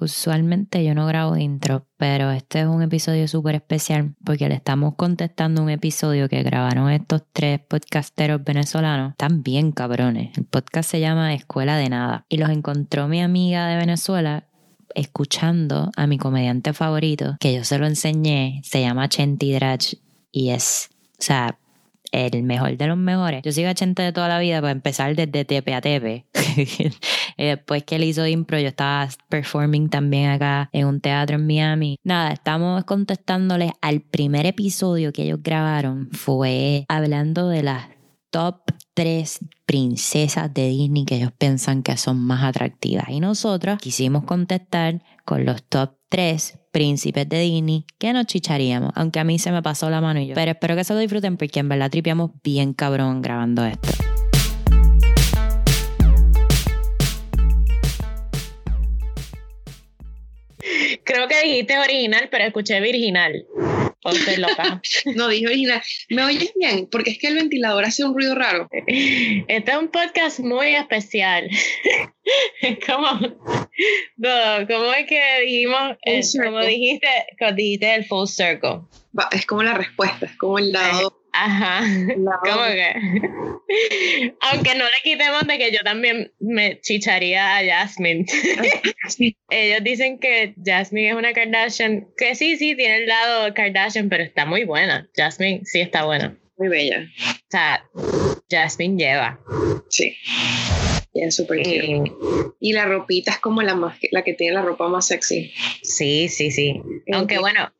Usualmente yo no grabo intro, pero este es un episodio súper especial porque le estamos contestando un episodio que grabaron estos tres podcasteros venezolanos. Están bien cabrones. El podcast se llama Escuela de Nada y los encontró mi amiga de Venezuela escuchando a mi comediante favorito, que yo se lo enseñé, se llama Chenti Drach y es, o sea, el mejor de los mejores. Yo sigo a Chente de toda la vida para empezar desde TP a TP. Después que él hizo impro, yo estaba performing también acá en un teatro en Miami. Nada, estamos contestándoles al primer episodio que ellos grabaron. Fue hablando de las top tres princesas de Disney que ellos piensan que son más atractivas. Y nosotros quisimos contestar con los top tres príncipes de Disney que nos chicharíamos, aunque a mí se me pasó la mano y yo. Pero espero que se lo disfruten porque en verdad tripiamos bien cabrón grabando esto. Creo que dijiste original, pero escuché virginal. Loca. no, dije original. ¿Me oyes bien? Porque es que el ventilador hace un ruido raro. Este es un podcast muy especial. ¿Cómo? No, ¿Cómo es que dijimos? Eh, como dijiste, dijiste el full circle. Es como la respuesta, es como el lado Ajá. ¿Cómo que? Aunque no le quitemos de que yo también me chicharía a Jasmine. Ellos dicen que Jasmine es una Kardashian, que sí, sí, tiene el lado Kardashian, pero está muy buena. Jasmine sí está buena. Muy bella. O sea, Jasmine lleva. Sí. Es súper Y la ropita es como la, más, la que tiene la ropa más sexy. Sí, sí, sí. Aunque bueno,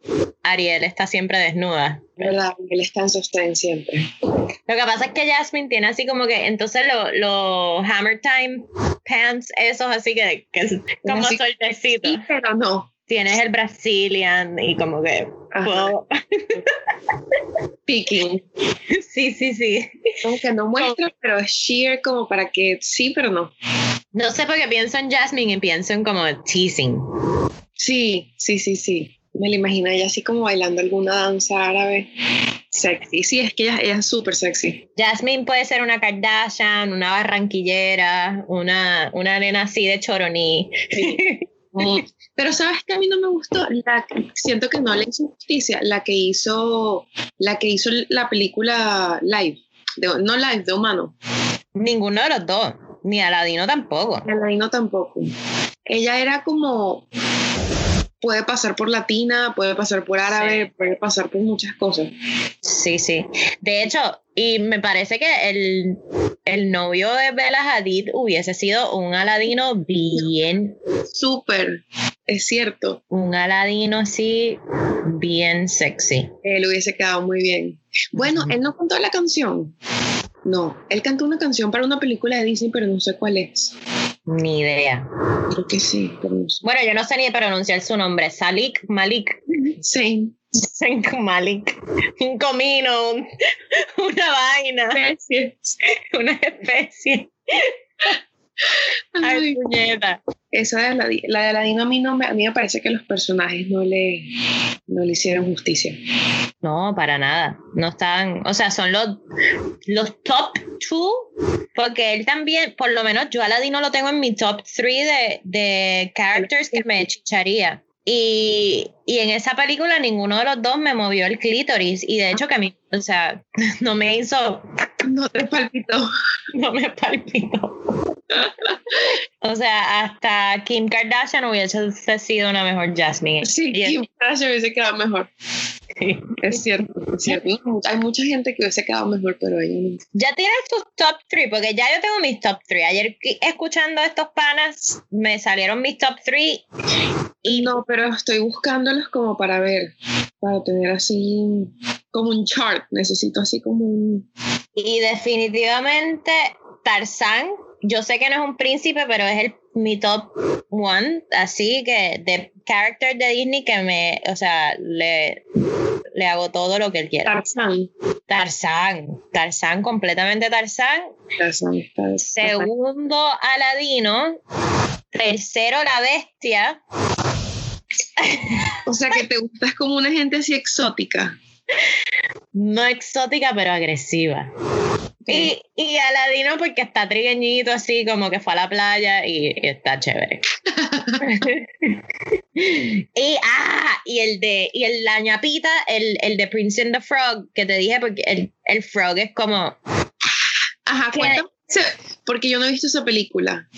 Ariel está siempre desnuda. ¿Verdad? Él está en sostén siempre. Lo que pasa es que Jasmine tiene así como que, entonces los lo Hammer Time pants, esos así que, que como. Sí, pero no tienes el Brazilian y como que puedo... Picking. Sí, sí, sí. Como que no muestra, pero es sheer como para que sí, pero no. No sé por qué pienso en Jasmine y pienso en como teasing. Sí, sí, sí, sí. Me la imagino ella así como bailando alguna danza árabe. Sexy. Sí, es que ella, ella es súper sexy. Jasmine puede ser una Kardashian, una barranquillera, una, una nena así de choroní. Pero sabes que a mí no me gustó, la, siento que no le hizo justicia, la que hizo, la que hizo la película live, no live, de humano. Ninguno de los dos, ni Aladino tampoco. Aladino tampoco. Ella era como, puede pasar por latina, puede pasar por árabe, puede pasar por muchas cosas. Sí, sí. De hecho, y me parece que el, el novio de Bella Hadid hubiese sido un Aladino bien. Súper, es cierto. Un Aladino así, bien sexy. Él hubiese quedado muy bien. Bueno, él no contó la canción. No, él cantó una canción para una película de Disney, pero no sé cuál es. Ni idea. Creo que sí, Bueno, yo no sé ni pronunciar su nombre. Salik Malik. Sí. Malik. Un comino, una vaina. Una especie. Ay, puñeta. Esa de la, la de Aladino a mí, no me, a mí me parece que los personajes no le, no le hicieron justicia. No, para nada. No están, o sea, son los, los top two, porque él también, por lo menos yo a Aladino lo tengo en mi top three de, de characters que me chicharía. Y, y, en esa película ninguno de los dos me movió el clítoris. Y de hecho que a mí, o sea, no me hizo... No te palpitó. No me palpitó. o sea, hasta Kim Kardashian hubiese sido una mejor Jasmine. Sí, Kim Kardashian hubiese quedado mejor. Es cierto, es cierto. Hay mucha gente que hubiese quedado mejor, pero ella no. Ya tienes tus top 3, porque ya yo tengo mis top 3. Ayer escuchando estos panas, me salieron mis top 3. Y... No, pero estoy buscándolos como para ver, para tener así como un chart. Necesito así como un. Y definitivamente Tarzán yo sé que no es un príncipe, pero es el, mi top one, así que de character de Disney que me, o sea, le, le hago todo lo que él quiera. Tarzán. Tarzán, Tarzán, completamente Tarzán. Tarzán, Segundo, Aladino. Tercero, la bestia. O sea que te gustas como una gente así exótica. No exótica, pero agresiva. Y, y Aladino porque está trigueñito así, como que fue a la playa y, está chévere. y, ah, y el de, y el, la ñapita, el, el de Prince and the Frog, que te dije, porque el, el frog es como... Ajá, cuéntame, porque yo no he visto esa película.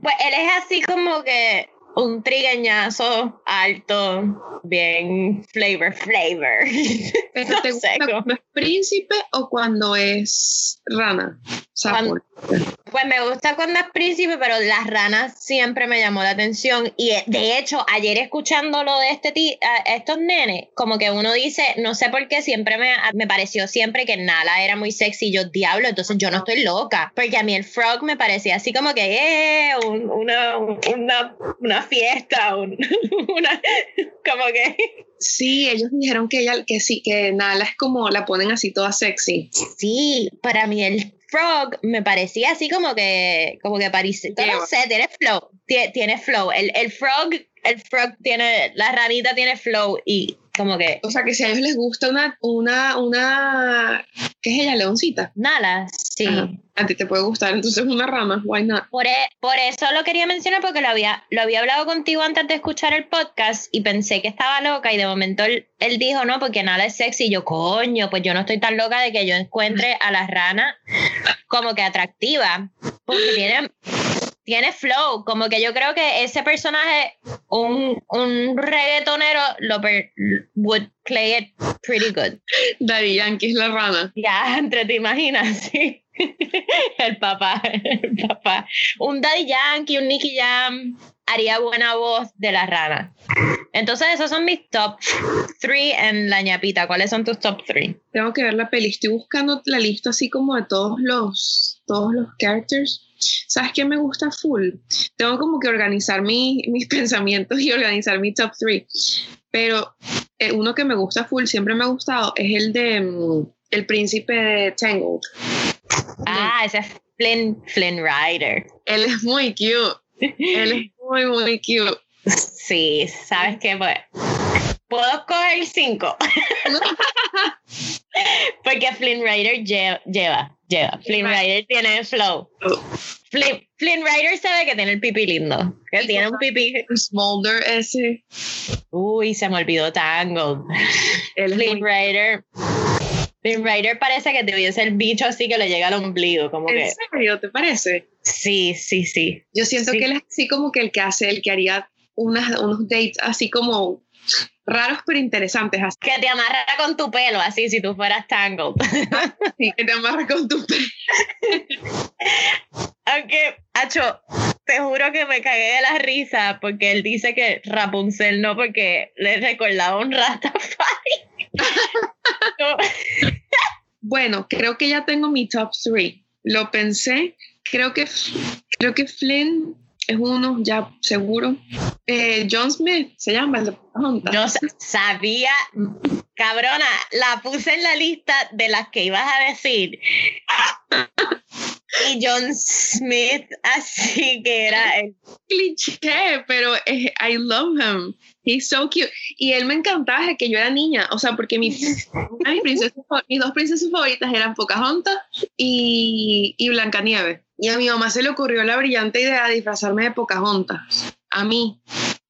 Pues él es así como que un trigueñazo alto, bien flavor, flavor. ¿Pero te gusta cuando es príncipe o cuando es rana? Pues me gusta cuando es príncipe, pero las ranas siempre me llamó la atención. Y eh, de hecho, ayer escuchando lo de este estos nenes, como que uno dice, no sé por qué, siempre me, me pareció siempre que Nala era muy sexy. Yo, diablo, entonces yo no estoy loca. Porque a mí el frog me parecía así como que, eh, una, una, una fiesta, una, como que... Sí, ellos dijeron que ella, que sí, que Nala es como, la ponen así toda sexy. Sí, para mí el frog me parecía así como que, como que parece, no sé, tiene flow, tiene, flow. El, el frog, el frog tiene, la ranita tiene flow y como que... O sea, que si a ellos les gusta una, una, una, ¿qué es ella? Leoncita. Nala, sí. A ti te puede gustar, entonces una rama, why not? Por, e, por eso lo quería mencionar porque lo había, lo había hablado contigo antes de escuchar el podcast y pensé que estaba loca y de momento él, dijo, no, porque Nala es sexy y yo, coño, pues yo no estoy tan loca de que yo encuentre a la rana como que atractiva, porque tiene tiene flow, como que yo creo que ese personaje, un, un reggaetonero, lo would play it pretty good. Daddy Yankee es la rana. Ya, entre te imaginas, sí. el papá, el papá. Un Daddy Yankee, un Nicky Jam haría buena voz de la rana. Entonces, esos son mis top 3 en la ñapita. ¿Cuáles son tus top 3? Tengo que ver la peli. Estoy buscando la lista así como de todos los, todos los characters ¿Sabes qué me gusta full? Tengo como que organizar mis pensamientos y organizar mi top 3. Pero eh, uno que me gusta full, siempre me ha gustado, es el de mm, El Príncipe de Tangled. Ah, ese es Flynn, Flynn Rider. Él es muy cute. Él es muy, muy cute. Sí, ¿sabes qué? Pues, puedo coger cinco. Porque Flynn Rider lleva, lleva, lleva. Flynn Rider tiene flow. Flynn, Flynn Rider sabe que tiene el pipi lindo. Que tiene un pipi. Smolder ese. Uy, se me olvidó Tangled. Flynn Rider. Flynn Rider parece que te hubiese el bicho así que le llega al ombligo. Como ¿En que... serio? ¿Te parece? Sí, sí, sí. Yo siento que él es así como que el que hace, el que haría unas, unos dates así como raros pero interesantes. Así. Que te amarra con tu pelo, así si tú fueras Tangled. sí, que te amarra con tu pelo. Aunque, Acho, te juro que me cagué de la risa porque él dice que Rapunzel no, porque le recordaba un Rastafari. bueno, creo que ya tengo mi top three. Lo pensé. Creo que, creo que Flynn es uno, ya seguro. Eh, John Smith se llama el de Yo sabía, cabrona, la puse en la lista de las que ibas a decir. Y John Smith, así que era el cliché, pero I love him. He's so cute. Y él me encantaba desde que yo era niña, o sea, porque mi, mis dos princesas favoritas eran Pocahontas y, y Blancanieves. Y a mi mamá se le ocurrió la brillante idea de disfrazarme de Pocahontas. A mí,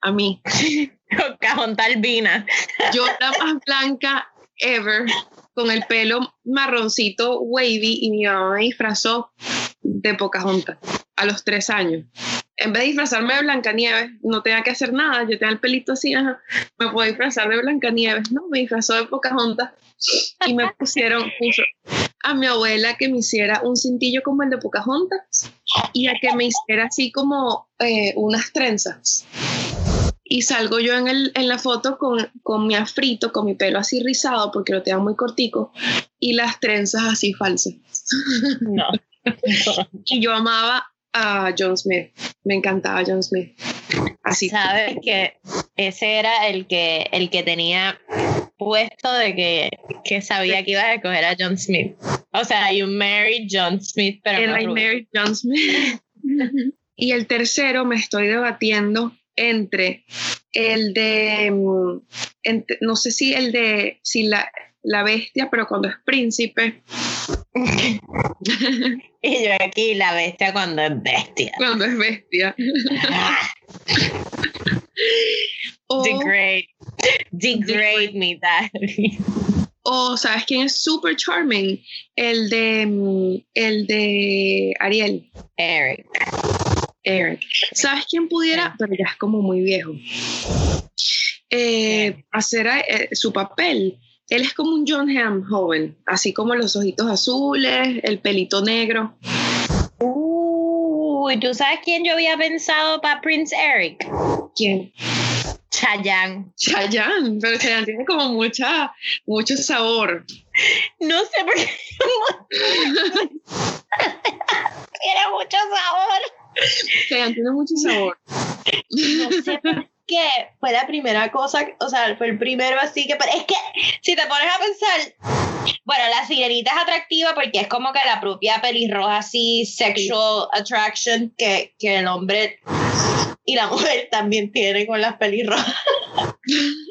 a mí. Pocahontas albina. Yo la más blanca ever, con el pelo marroncito wavy, y mi mamá me disfrazó de Pocahontas a los tres años. En vez de disfrazarme de Blancanieves, no tenía que hacer nada, yo tenía el pelito así, me puedo disfrazar de Blancanieves, no, me disfrazó de Pocahontas y me pusieron, puso a mi abuela que me hiciera un cintillo como el de Pocahontas y a que me hiciera así como eh, unas trenzas. Y salgo yo en, el, en la foto con, con mi afrito, con mi pelo así rizado, porque lo tengo muy cortico, y las trenzas así falsas. No. y yo amaba a John Smith, me encantaba John Smith. Así. Sabes que ese era el que, el que tenía puesto de que, que sabía que iba a escoger a John Smith. O sea, you married John Smith, pero no I married John Smith. y el tercero me estoy debatiendo entre el de, mm, no sé si el de, si la, la bestia, pero cuando es príncipe. y yo aquí, la bestia cuando es bestia. Cuando es bestia. o, Degrade. Degrade me, that. O, ¿sabes quién es super charming? El de, mm, el de Ariel. Eric. Eric. ¿Sabes quién pudiera? Pero ya es como muy viejo. Eh, hacer eh, su papel. Él es como un John Hamm joven, así como los ojitos azules, el pelito negro. Uy, ¿tú sabes quién yo había pensado para Prince Eric? ¿Quién? Chayanne. Chayanne, pero Chayanne tiene como mucha, mucho sabor. No sé por qué. tiene mucho sabor. Chayanne tiene mucho sabor. No sé por qué. Fue la primera cosa, o sea, fue el primero así que... Es que si te pones a pensar, bueno, la sirenita es atractiva porque es como que la propia pelirroja así, sexual attraction que, que el hombre y la mujer también tiene con las pelirrojas.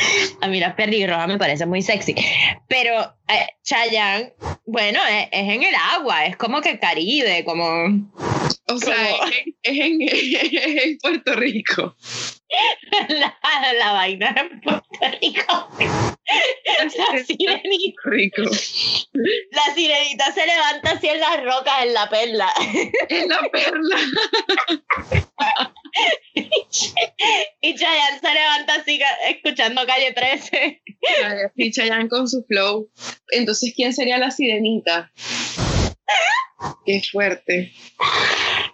A mí las pelirrojas me parece muy sexy. Pero eh, Chayanne, bueno, es, en el agua, es como que Caribe, como. O sea, es, en, Puerto Rico. La, la vaina en Puerto Rico. La sirenita. Rico. La sirenita se levanta así en las rocas, en la perla. En la perla. y Chayanne se levanta así escuchando calle 13. Y Chayanne con su flow. Entonces, ¿quién sería la sirenita? Qué fuerte.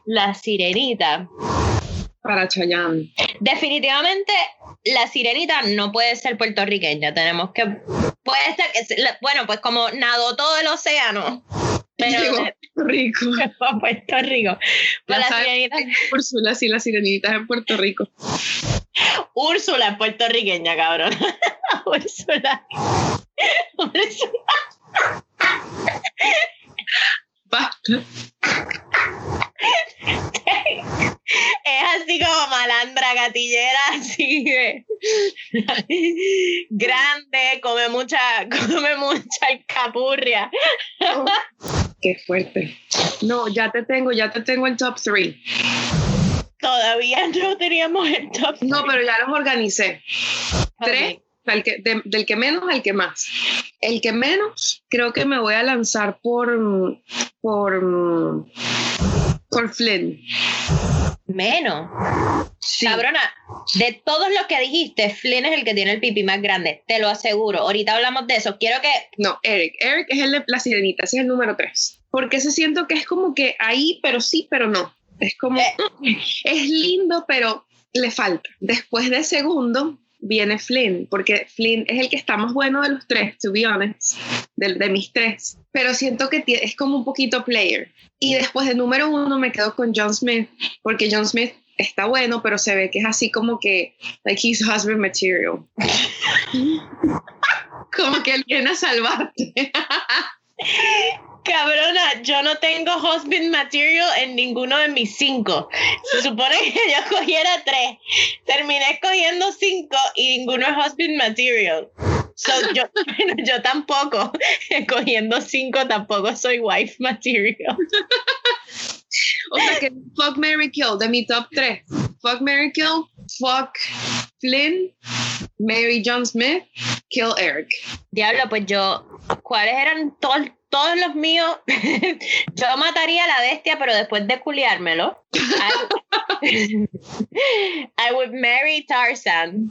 La sirenita. Para Chayanne. Definitivamente, la sirenita no puede ser puertorriqueña. Tenemos que. Puede ser que. Bueno, pues como nadó todo el océano. Pero Llegó a Puerto Rico. A Puerto Rico. la sirenita. Úrsula, sí, la sirenita es en Puerto Rico. Úrsula es puertorriqueña, cabrón. Úrsula. Úrsula. Es así como malandra gatillera, así de grande, come mucha, come mucha alcapurria. Qué fuerte. No, ya te tengo, ya te tengo el top 3. Todavía no teníamos el top No, pero ya los organicé. Tres, del que menos al que más. El que menos, creo que me voy a lanzar por, por, por Flynn. Menos. Cabrona, de todos los que dijiste, Flynn es el que tiene el pipí más grande, te lo aseguro. Ahorita hablamos de eso. Quiero que. No, Eric. Eric es el de la sirenita, ese es el número 3. Porque se siento que es como que ahí, pero sí, pero no. Es como. Eh. Es lindo, pero le falta. Después de segundo, viene Flynn, porque Flynn es el que está más bueno de los tres, to be honest, de, mis tres, pero siento que es como un poquito player. Y después de número uno me quedo con John Smith, porque John Smith está bueno, pero se ve que es así como que, like he's husband material. como que él viene a salvarte. Cabrona, yo no tengo husband material en ninguno de mis cinco. Se supone que yo cogiera tres. Terminé escogiendo cinco y ninguno es husband material. So, yo, yo tampoco, cogiendo cinco, tampoco soy wife material. O sea que fuck Mary Kill de mi top tres. Fuck Mary Kill, fuck Flynn, Mary John Smith, kill Eric. Diablo, pues yo, ¿cuáles eran todos? Todos los míos, yo mataría a la bestia, pero después de culiármelo. I, I would marry Tarzan.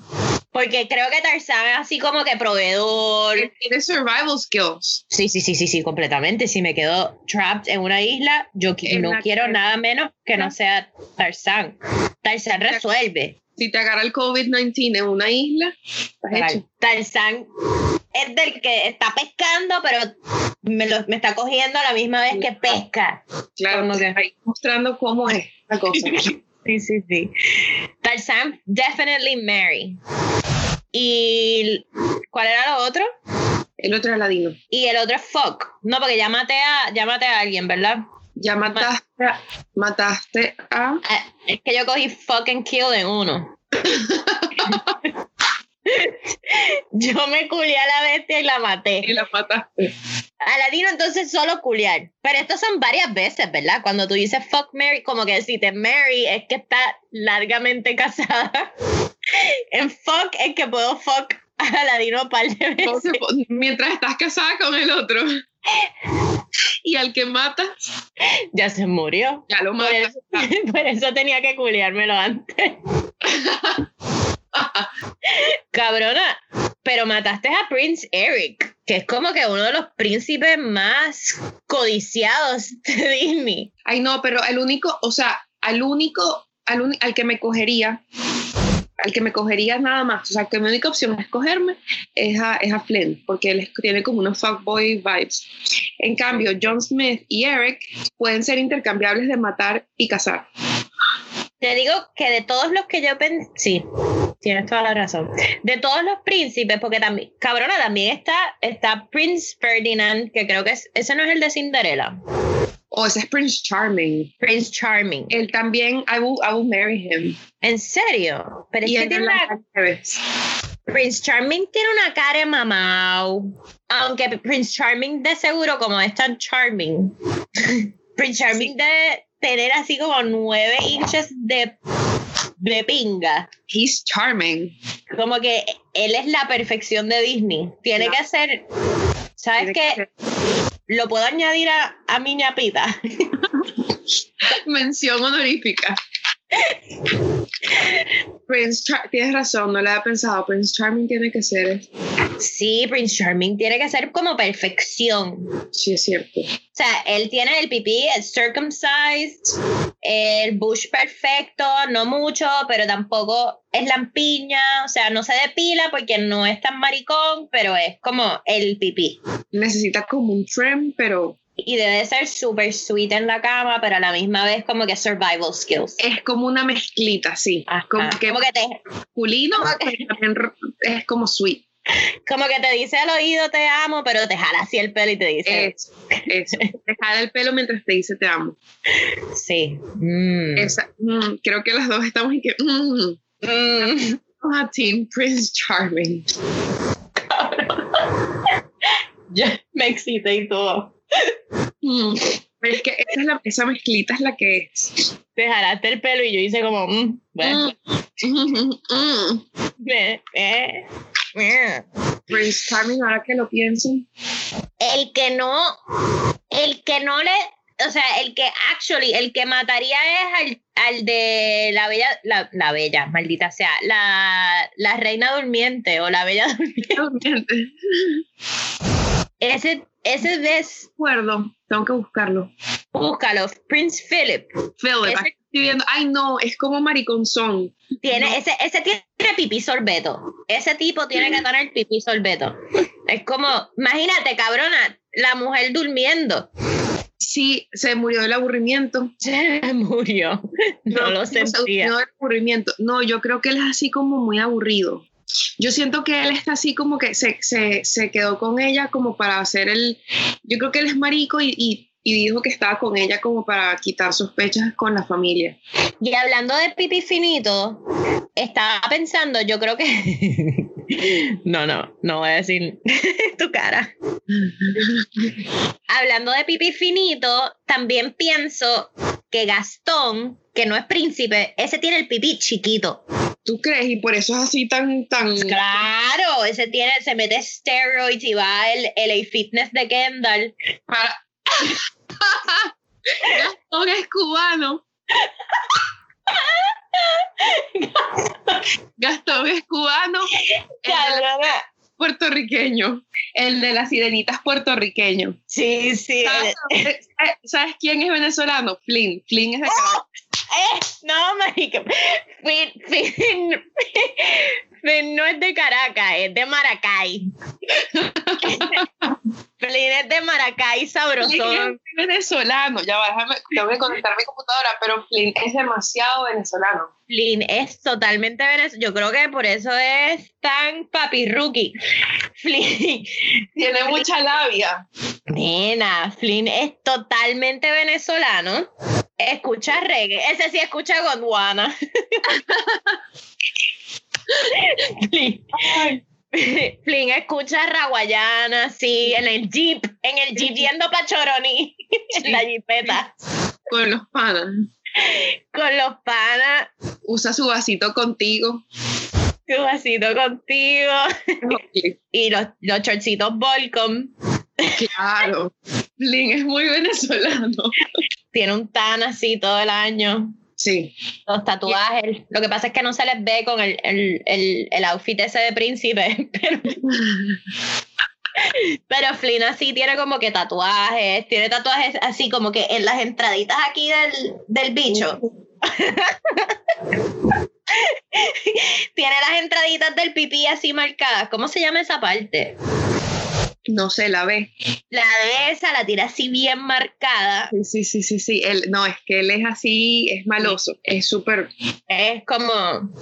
Porque creo que Tarzan es así como que proveedor. Tiene survival skills. Sí, sí, sí, sí, sí, completamente. Si me quedo trapped en una isla, yo no quiero nada menos que no sea Tarzan. Tarzan resuelve. Si te agarra el COVID-19 en una isla, Tarzan es del que está pescando, pero me, lo, me está cogiendo a la misma vez que pesca. Claro, que... ahí mostrando cómo es la cosa. sí, sí, sí. Tarzan, definitely Mary. ¿Y cuál era lo otro? El otro es Ladino. Y el otro es Fuck. No, porque ya maté a, maté a alguien, ¿verdad? Ya mataste, mataste a... Ah, es que yo cogí Fuck and Kill en uno. Yo me culié a la bestia y la maté. Y la mataste. Aladino entonces solo culiar. Pero esto son varias veces, ¿verdad? Cuando tú dices fuck Mary, como que si te Mary es que está largamente casada. en fuck es que puedo fuck a Aladino un par de veces. Mientras estás casada con el otro. Y al que matas, ya se murió. Ya lo Por matas. eso, por eso tenía que culiármelo antes. Cabrona, pero mataste a Prince Eric, que es como que uno de los príncipes más codiciados de Disney. Ay, no, pero el único, o sea, al único, al, uni- al que me cogería, al que me cogería nada más, o sea, que mi única opción a escogerme es a, es a Flynn, porque él es- tiene como unos fuckboy vibes. En cambio, John Smith y Eric pueden ser intercambiables de matar y cazar. Te digo que de todos los que yo pensé, sí, tienes toda la razón. De todos los príncipes, porque también, cabrona, también está, está Prince Ferdinand, que creo que es, ese no es el de Cinderella. O ese es Prince Charming. Prince Charming. Él también, I will, I will marry him. ¿En serio? Pero es Y que tiene una. Prince Charming tiene una cara de mamau. Aunque Prince Charming de seguro, como es tan charming, Prince Charming debe tener así como nueve inches de, de pinga. He's charming. Como que él es la perfección de Disney. Tiene No. que ser. ¿Sabes qué? Lo puedo añadir a, a mi ñapita. Mención honorífica. Prince Char tienes razón, no la había pensado. Prince Charming tiene que ser. Sí, Prince Charming tiene que ser como perfección. Sí, es cierto. O sea, él tiene el pipí, el circumcised, el bush perfecto, no mucho, pero tampoco es lampiña, o sea, no se depila porque no es tan maricón, pero es como el pipí. Necesita como un trim, pero Y debe ser súper sweet en la cama, pero a la misma vez como que survival skills. es como una mezclita, sí. Ajá. Como que como que te, que- r- es como sweet. como que te dice al oído te amo, pero te jala así el pelo y te dice, Eso, eso. Te jala el pelo mientras te dice te amo. sí. Mm. Esa, mm, creo que las dos estamos en que. Mm, Mm. a Team Prince Charming. Ya me excité y todo. Mm, pero es que esa, es la- esa mezclita es la que es. Te jalaste el pelo y yo hice como, mm, bueno, Mm, mm. eh, eh, eh. Prince Charming, ahora que lo pienso. El que no, el que no le, o sea, el que actually, el que mataría es al, al de la bella, la, la bella, maldita sea, la, la reina durmiente o la bella durmiente. Ese, ese ves, acuerdo, tengo que buscarlo. búscalo, Prince Philip. Philip, Ese- aquí estoy viendo. Ay, no, es como mariconzón. Tiene, No. ese, ese tiene pipí sorbeto. Ese tipo tiene que tener pipí sorbeto. Es como, imagínate, cabrona, la mujer durmiendo. Sí, se murió del aburrimiento. Se murió. No lo se sentía. murió del aburrimiento. No, yo creo que él es así como muy aburrido. Yo siento que él está así como que se, se, se quedó con ella como para hacer el... Yo creo que él es marico y, y, y dijo que estaba con ella como para quitar sospechas con la familia. Y hablando de pipí finito, estaba pensando, yo creo que. No, no, no voy a decir tu cara. Hablando de pipí finito, también pienso que Gastón, que no es príncipe, ese tiene el pipí chiquito. ¿Tú crees? Y por eso es así tan... tan... Claro, ese tiene, se mete steroids y va el LA Fitness de Kendall. Para... Gastón es cubano. Gastón es cubano. el puertorriqueño. El de las sirenitas puertorriqueño. Sí, sí. ¿Sabes, ¿Sabes quién es venezolano? Flynn. Flynn es de Caracas. Eh, no, marica. Finn, Finn no es de Caracas, es de Maracay. Flynn es de Maracay, sabrosón. es venezolano. Ya va, déjame, tengo que conectar mi computadora, pero Flynn es demasiado venezolano. Flynn es totalmente venezolano. Yo creo que por eso es tan papi rookie. Flynn, Tiene mucha labia. nena, Flynn es totalmente venezolano. Escucha reggae. Ese sí escucha Gondwana. Flynn, escucha Raguayana, sí, en el jeep, en el jeep yendo pa' Choroní, en la jeepeta. Con los panas. Con los panas. Usa su vasito contigo. Su vasito contigo. y los, los shortcitos Volcom. Claro. Flynn es muy venezolano. Tiene un tan así todo el año. Sí. Los tatuajes. Lo que pasa es que no se les ve con el, el, el, el outfit ese de príncipe. Pero, pero Flynn así tiene como que tatuajes. Tiene tatuajes así como que en las entraditas aquí del, del bicho. tiene las entraditas del pipí así marcadas. ¿Cómo se llama esa parte? No sé, la ve. La de esa la tira así bien marcada. Sí, sí, sí, sí. Él, no, es que él es así, es maloso. Es súper. Es como.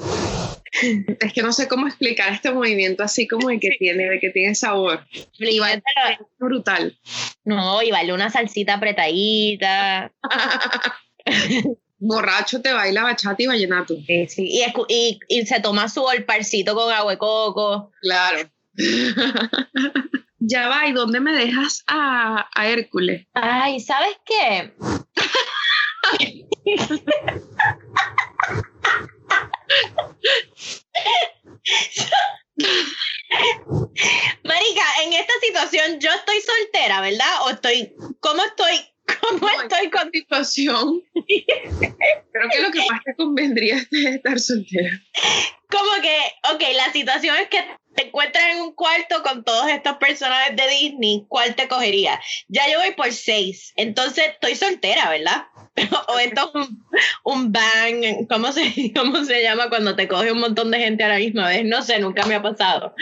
Es que no sé cómo explicar este movimiento así como de que tiene, de que tiene sabor. Flynn, es brutal. No, y vale una salsita apretadita. Borracho te baila bachata y vallenato. Sí, sí. Y, y, y se toma su olparcito con agua de coco. Claro. ya va, ¿y dónde me dejas a, a Hércules? Ay, ¿sabes qué? Marica, en esta situación yo estoy soltera, ¿verdad? O estoy, ¿cómo estoy? ¿Cómo estoy con situación? Creo que lo que más te convendría es estar soltera. como que, ok, la situación es que te encuentras en un cuarto con todos estos personajes de Disney, ¿cuál te cogería? Ya yo voy por seis, entonces estoy soltera, ¿verdad? o esto es un, un bang, ¿cómo se, ¿cómo se llama cuando te coge un montón de gente a la misma vez? No sé, nunca me ha pasado.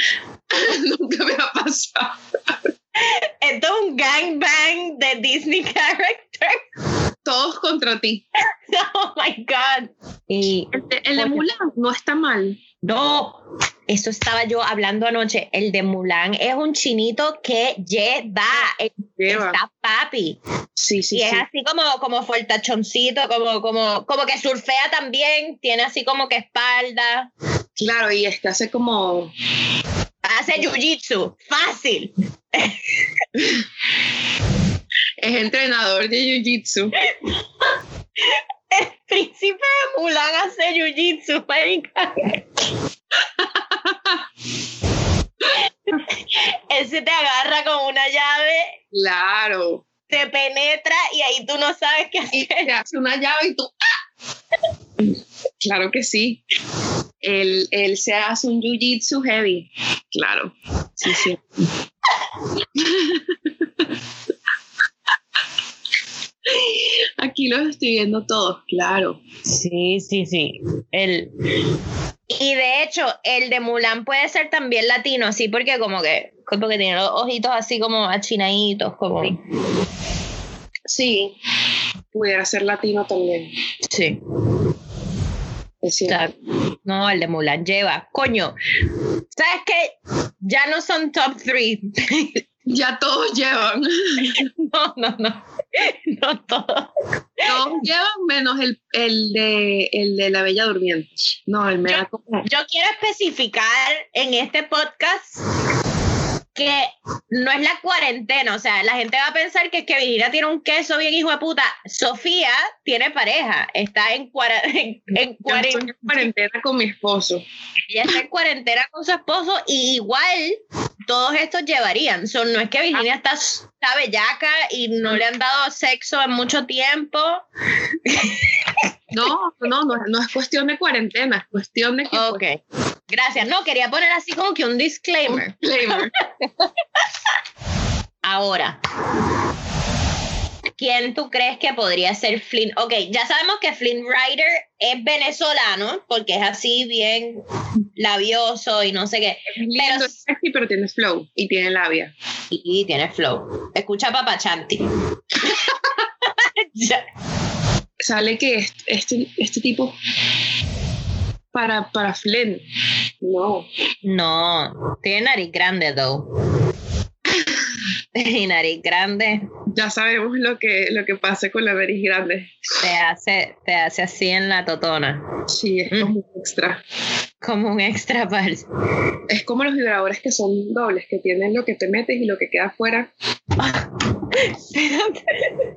Nunca me ha pasado. Esto es un gangbang de Disney character. Todos contra ti. Oh my God. Y El de, el de Mulan no está mal. No, eso estaba yo hablando anoche. El de Mulan es un chinito que lleva, eh, Lleva. está papi. Sí, sí, y es sí. así como, como fortachoncito, como, como, como que surfea también, tiene así como que espalda. Claro, y este hace como. Hace jiu-jitsu, fácil. Es entrenador de jiu-jitsu. Príncipe de Mulan hace jiu-jitsu, marica. Él se te agarra con una llave, Claro. te penetra y ahí tú no sabes qué Y hacer. te hace una llave y tú. ¡ah! Claro que sí. Él, él se hace un jiu-jitsu heavy. Claro. Sí, sí. Aquí los estoy viendo todos, claro. Sí, sí, sí. El... Y de hecho, el de Mulan puede ser también latino, así porque como que, como que tiene los ojitos así como achinaditos, como... Sí. Pudiera ser latino también. Sí. Es cierto. No, el de Mulan lleva. Coño, ¿sabes qué? Ya no son top three. Ya todos llevan. no, no, no. No todos. Todos llevan menos el, el, de, el de la Bella Durmiente. No, el me da como. Yo quiero especificar en este podcast que no es la cuarentena, o sea, la gente va a pensar que es que Virginia tiene un queso bien hijo de puta. Sofía tiene pareja, está en, cuara- en, cuarentena. en cuarentena con mi esposo. Ella está en cuarentena con su esposo y igual todos estos llevarían. Son, no es que Virginia está, está bellaca y no le han dado sexo en mucho tiempo. No, no, no, no es cuestión de cuarentena, es cuestión de que. pues, Ok, gracias. No, quería poner así como que un disclaimer. disclaimer. Ahora, ¿quién tú crees que podría ser Flynn? Ok, ya sabemos que Flynn Rider es venezolano porque es así bien labioso y no sé qué. Es sexy, pero tiene flow y tiene labia. Y tiene flow. Escucha a Papachanti. Sale que est- este, este tipo. Para, para Flynn. No. No, tiene nariz grande, though. Y nariz grande Ya sabemos lo que, lo que pasa con la nariz grande. te hace, te hace así en la totona. Sí, es Mm. como extra. como un extra par. Es como los vibradores que son dobles, que tienen lo que te metes y lo que queda afuera.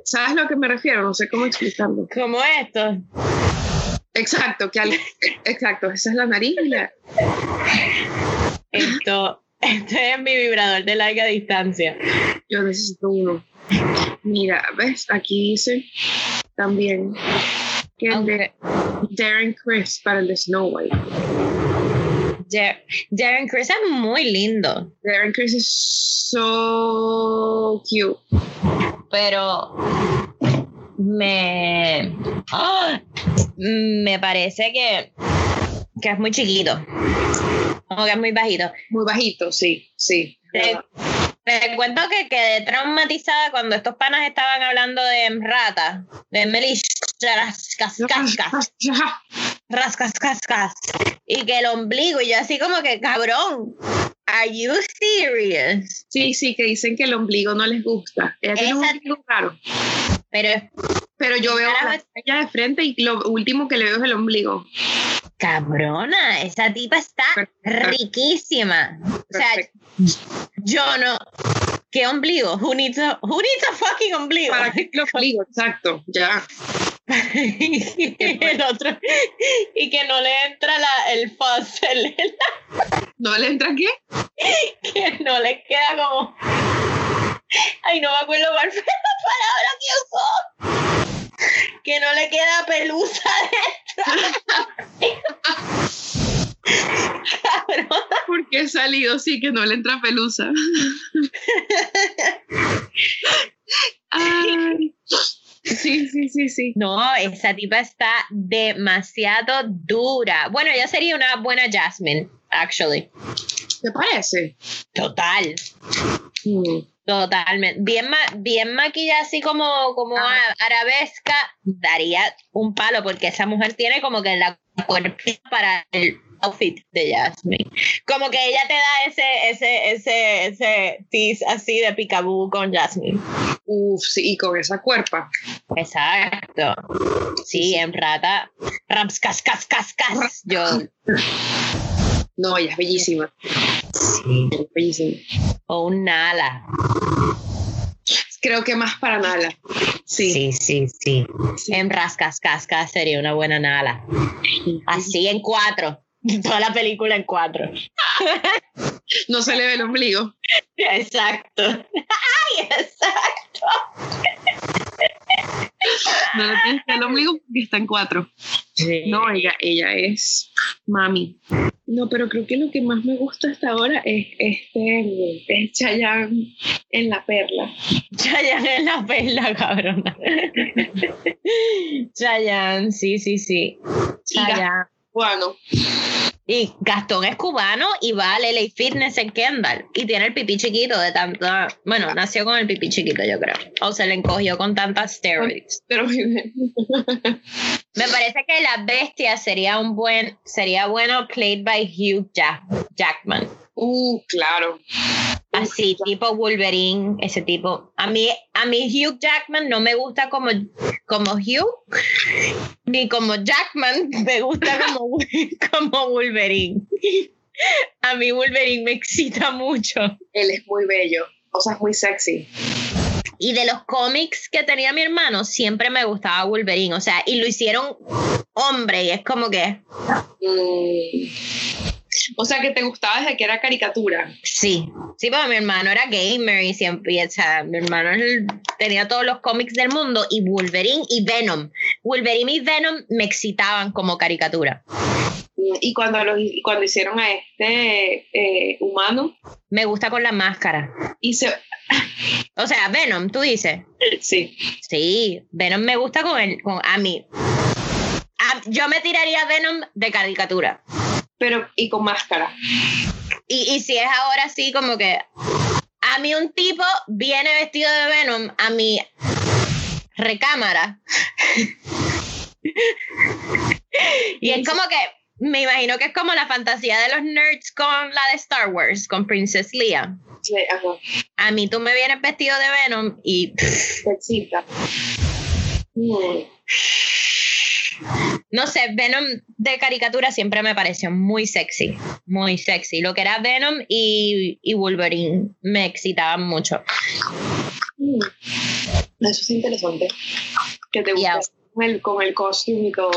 ¿Sabes a lo que me refiero? No sé cómo explicarlo. Como esto. Exacto, que exacto, esa es la nariz la- Esto, este es mi vibrador de larga distancia. yo necesito uno. Mira, ¿ves? Aquí dice también que el de Darren Chris para el de Snow White. Dar- Darren Criss es muy lindo, Darren Chris es so cute. pero me, ¡Ah! Me parece que, que es muy chiquito. Como que es muy bajito. Muy bajito, sí, sí. Te, te cuento que quedé traumatizada cuando estos panas estaban hablando de rata, de melishas, cascascas, rascas, cascas, y que el ombligo, y yo así como que, cabrón, are you serious? Sí, sí, que dicen que el ombligo no les gusta. Ella tiene un ombligo raro. Pero Pero yo veo la ella de frente y lo último que le veo es el ombligo. cabrona, esa tipa está Perfecto. riquísima. O sea, Perfecto. yo no. ¿Qué ombligo? Who needs a, who needs a fucking ombligo? ¿Para qué el ombligo? Exacto, ya. y el otro y que no le entra la, el fuzz el- ¿No le entra qué? que no le queda como ay no me acuerdo cuál fue la palabra que usó que no le queda pelusa dentro cabrón Porque he salido, sí, que no le entra pelusa. Ay. Sí, sí, sí, sí. no esa tipa está demasiado dura bueno ella sería una buena Jasmine actually ¿Te parece? total Mm. Totalmente. Bien, ma bien maquillada, así como, como Ah. arabesca, daría un palo, porque esa mujer tiene como que la cuerpita para el outfit de Jasmine. Como que ella te da ese, ese, ese, ese tease así de picaboo con Jasmine. Uf, sí, y con esa cuerpa. Exacto. Sí, en rata. Raps, cas, cas, cas, cas. Yo. No, ella es bellísima. Sí. es bellísima. O un Nala. Creo que más para Nala. Sí. Sí, sí, sí. sí. En rascas, cascas sería una buena Nala. Así en cuatro. Toda la película en cuatro. No se le ve el ombligo. Exacto. Ay, exacto. No le tienes que el ombligo porque está en cuatro. No, ella, ella es mami. No, pero creo que lo que más me gusta hasta ahora es este es Chayanne en la perla. Chayanne es la perla, cabrona. Chayanne, sí, sí, sí. Chayanne. Bueno, Y Gastón es cubano y va al LA Fitness en Kendall. Y tiene el pipí chiquito de tanta. Bueno, nació con el pipí chiquito, yo creo. O se le encogió con tantas steroids. pero Me parece que la bestia sería un buen. Sería bueno played by Hugh Jack- Jackman. uh, claro. Así, tipo Wolverine, ese tipo. A mí, a mí Hugh Jackman no me gusta como, como Hugh, ni como Jackman, me gusta como, como Wolverine. A mí Wolverine me excita mucho. Él es muy bello, o sea, es muy sexy. Y de los cómics que tenía mi hermano, siempre me gustaba Wolverine. O sea, y lo hicieron hombre, y es como que, Mm. O sea, que te gustaba desde que era caricatura. sí. Sí, porque mi hermano era gamer y siempre, y, o sea, mi hermano tenía todos los cómics del mundo y Wolverine y Venom. Wolverine y Venom me excitaban como caricatura. Y cuando, lo- y cuando hicieron a este eh, humano, Me gusta con la máscara. y se. O sea, Venom, tú dices. Sí. Sí, Venom me gusta con el, con, a mí. A- yo me tiraría Venom de caricatura. Pero, y con máscara. Y, y si es ahora sí, como que a mí un tipo viene vestido de Venom a mi recámara. y es como que, me imagino que es como la fantasía de los nerds con la de Star Wars, con Princess Leia. Sí, ajá. A mí tú me vienes vestido de Venom y pff, Te excita. Mm. No sé, Venom de caricatura siempre me pareció muy sexy, muy sexy. Lo que era Venom y, y Wolverine me excitaban mucho. Mm. Eso es interesante. Que te gusta con, el, con el costume y todo.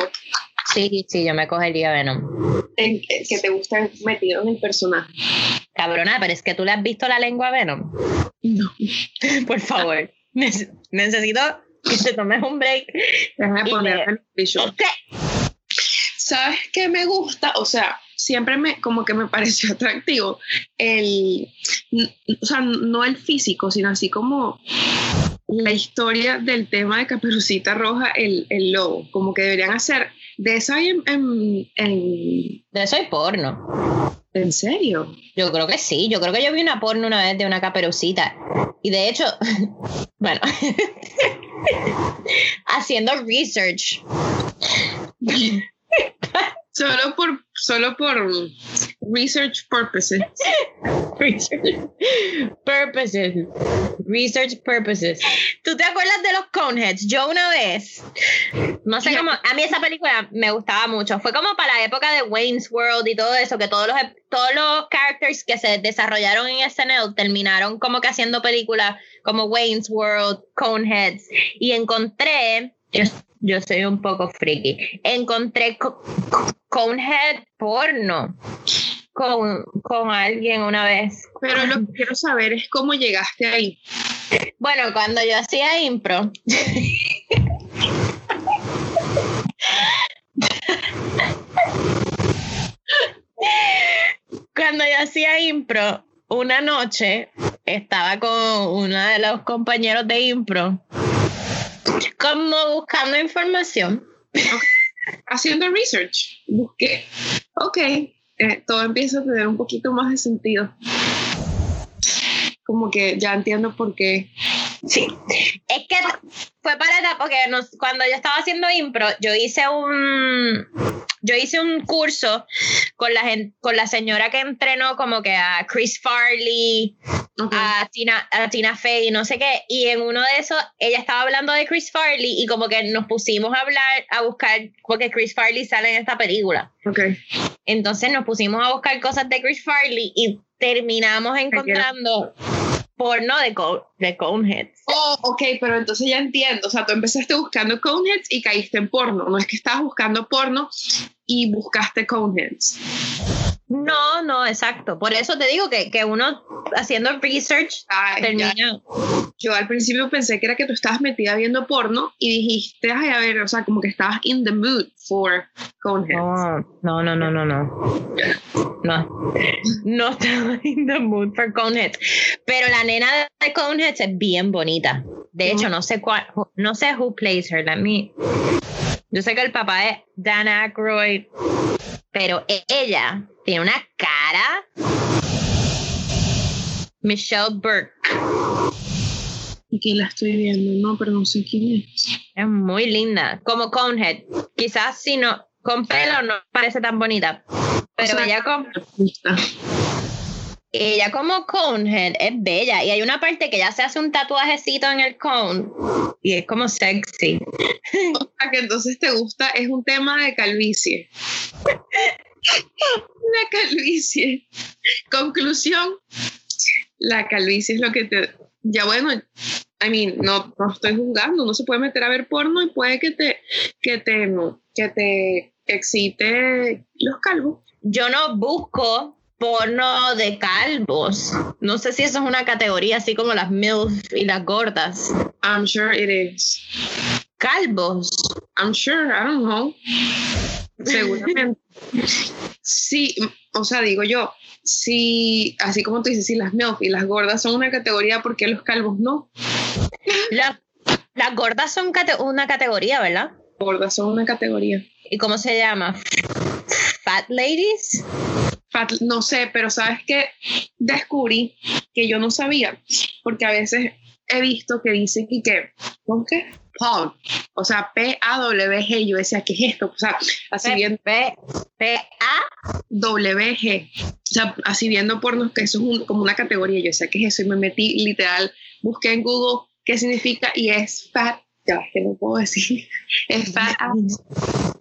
Sí, sí, yo me cogería Venom. que te gusta metido en el personaje. Cabrona, pero es que tú le has visto la lengua a Venom. No. Por favor. necesito que te tomes un break. Déjame poner el ¿Sabes qué me gusta? O sea, siempre me, como que me pareció atractivo el, o sea, no el físico, sino así como la historia del tema de Caperucita Roja, el, el lobo, como que deberían hacer, de eso hay en, De eso hay porno. ¿En serio? Yo creo que sí, yo creo que yo vi una porno una vez de una caperucita. Y de hecho, bueno, haciendo research. solo por solo por research purposes. research purposes. Research purposes. ¿Tú te acuerdas de los Coneheads? Yo una vez, no sé cómo, a mí esa película me gustaba mucho. Fue como para la época de Wayne's World y todo eso, que todos los, todos los characters que se desarrollaron en SNL terminaron como que haciendo películas como Wayne's World, Coneheads. Y encontré, yo soy un poco friki. Encontré Conehead porno con, con alguien una vez. Pero lo que quiero saber es cómo llegaste ahí. Bueno, cuando yo hacía impro. cuando yo hacía impro, una noche estaba con uno de los compañeros de impro como buscando información. Haciendo research. Busqué. Ok. Eh, todo empieza a tener un poquito más de sentido. Como que ya entiendo por qué. Sí. Es que fue para porque cuando yo estaba haciendo impro, yo hice un yo hice un curso con la con la señora que entrenó como que a Chris Farley, a Tina a Tina Fey, no sé qué, y en uno de esos ella estaba hablando de Chris Farley y como que nos pusimos a hablar, a buscar porque Chris Farley sale en esta película. Okay. Entonces nos pusimos a buscar cosas de Chris Farley y terminamos encontrando porno de, de Coneheads. Oh, ok, pero entonces ya entiendo. O sea, tú empezaste buscando Coneheads y caíste en porno. No es que estabas buscando porno y buscaste Coneheads. No, no, exacto. Por eso te digo que, que uno haciendo research termina. Yo al principio pensé que era que tú estabas metida viendo porno y dijiste, ay, a ver, o sea, como que estabas in the mood for Coneheads. No, no, no, no, no. No, no estaba in the mood for Coneheads. Pero la nena de Coneheads es bien bonita. De hecho, no sé cuál, no sé who plays her. Let me. Yo sé que el papá es Dan Aykroyd, pero ella tiene una cara. Michelle Burke. Aquí la estoy viendo, no, pero no sé quién es. Es muy linda, como Conehead. Quizás si no, con pelo no parece tan bonita, pero ella con ella como conehead es bella y hay una parte que ella se hace un tatuajecito en el cone y es como sexy. O sea que entonces te gusta, es un tema de calvicie. la calvicie. Conclusión, la calvicie es lo que te... Ya bueno, I mean, no, no estoy juzgando, no se puede meter a ver porno y puede que te, que te, que te excite los calvos. Yo no busco porno de calvos. No sé si eso es una categoría así como las MILF y las gordas. I'm sure it is. Calvos. I'm sure, I don't know. Seguramente. Sí, o sea, digo yo, si, así como tú dices, si las MILF y las gordas son una categoría, ¿por qué los calvos no? las gordas son una categoría, ¿verdad? Gordas son una categoría. ¿Y cómo se llama? Fat ladies no sé, pero sabes que descubrí que yo no sabía, porque a veces he visto que dicen que, que ¿con qué? Paul, o sea, P-A-W-G, yo decía, ¿qué es esto? O sea, así viendo P-A-W-G, o sea, así viendo pornos, que eso es como una categoría, yo decía, ¿qué es eso? Y me metí literal, busqué en Google qué significa y es fat, ya que no puedo decir, es fat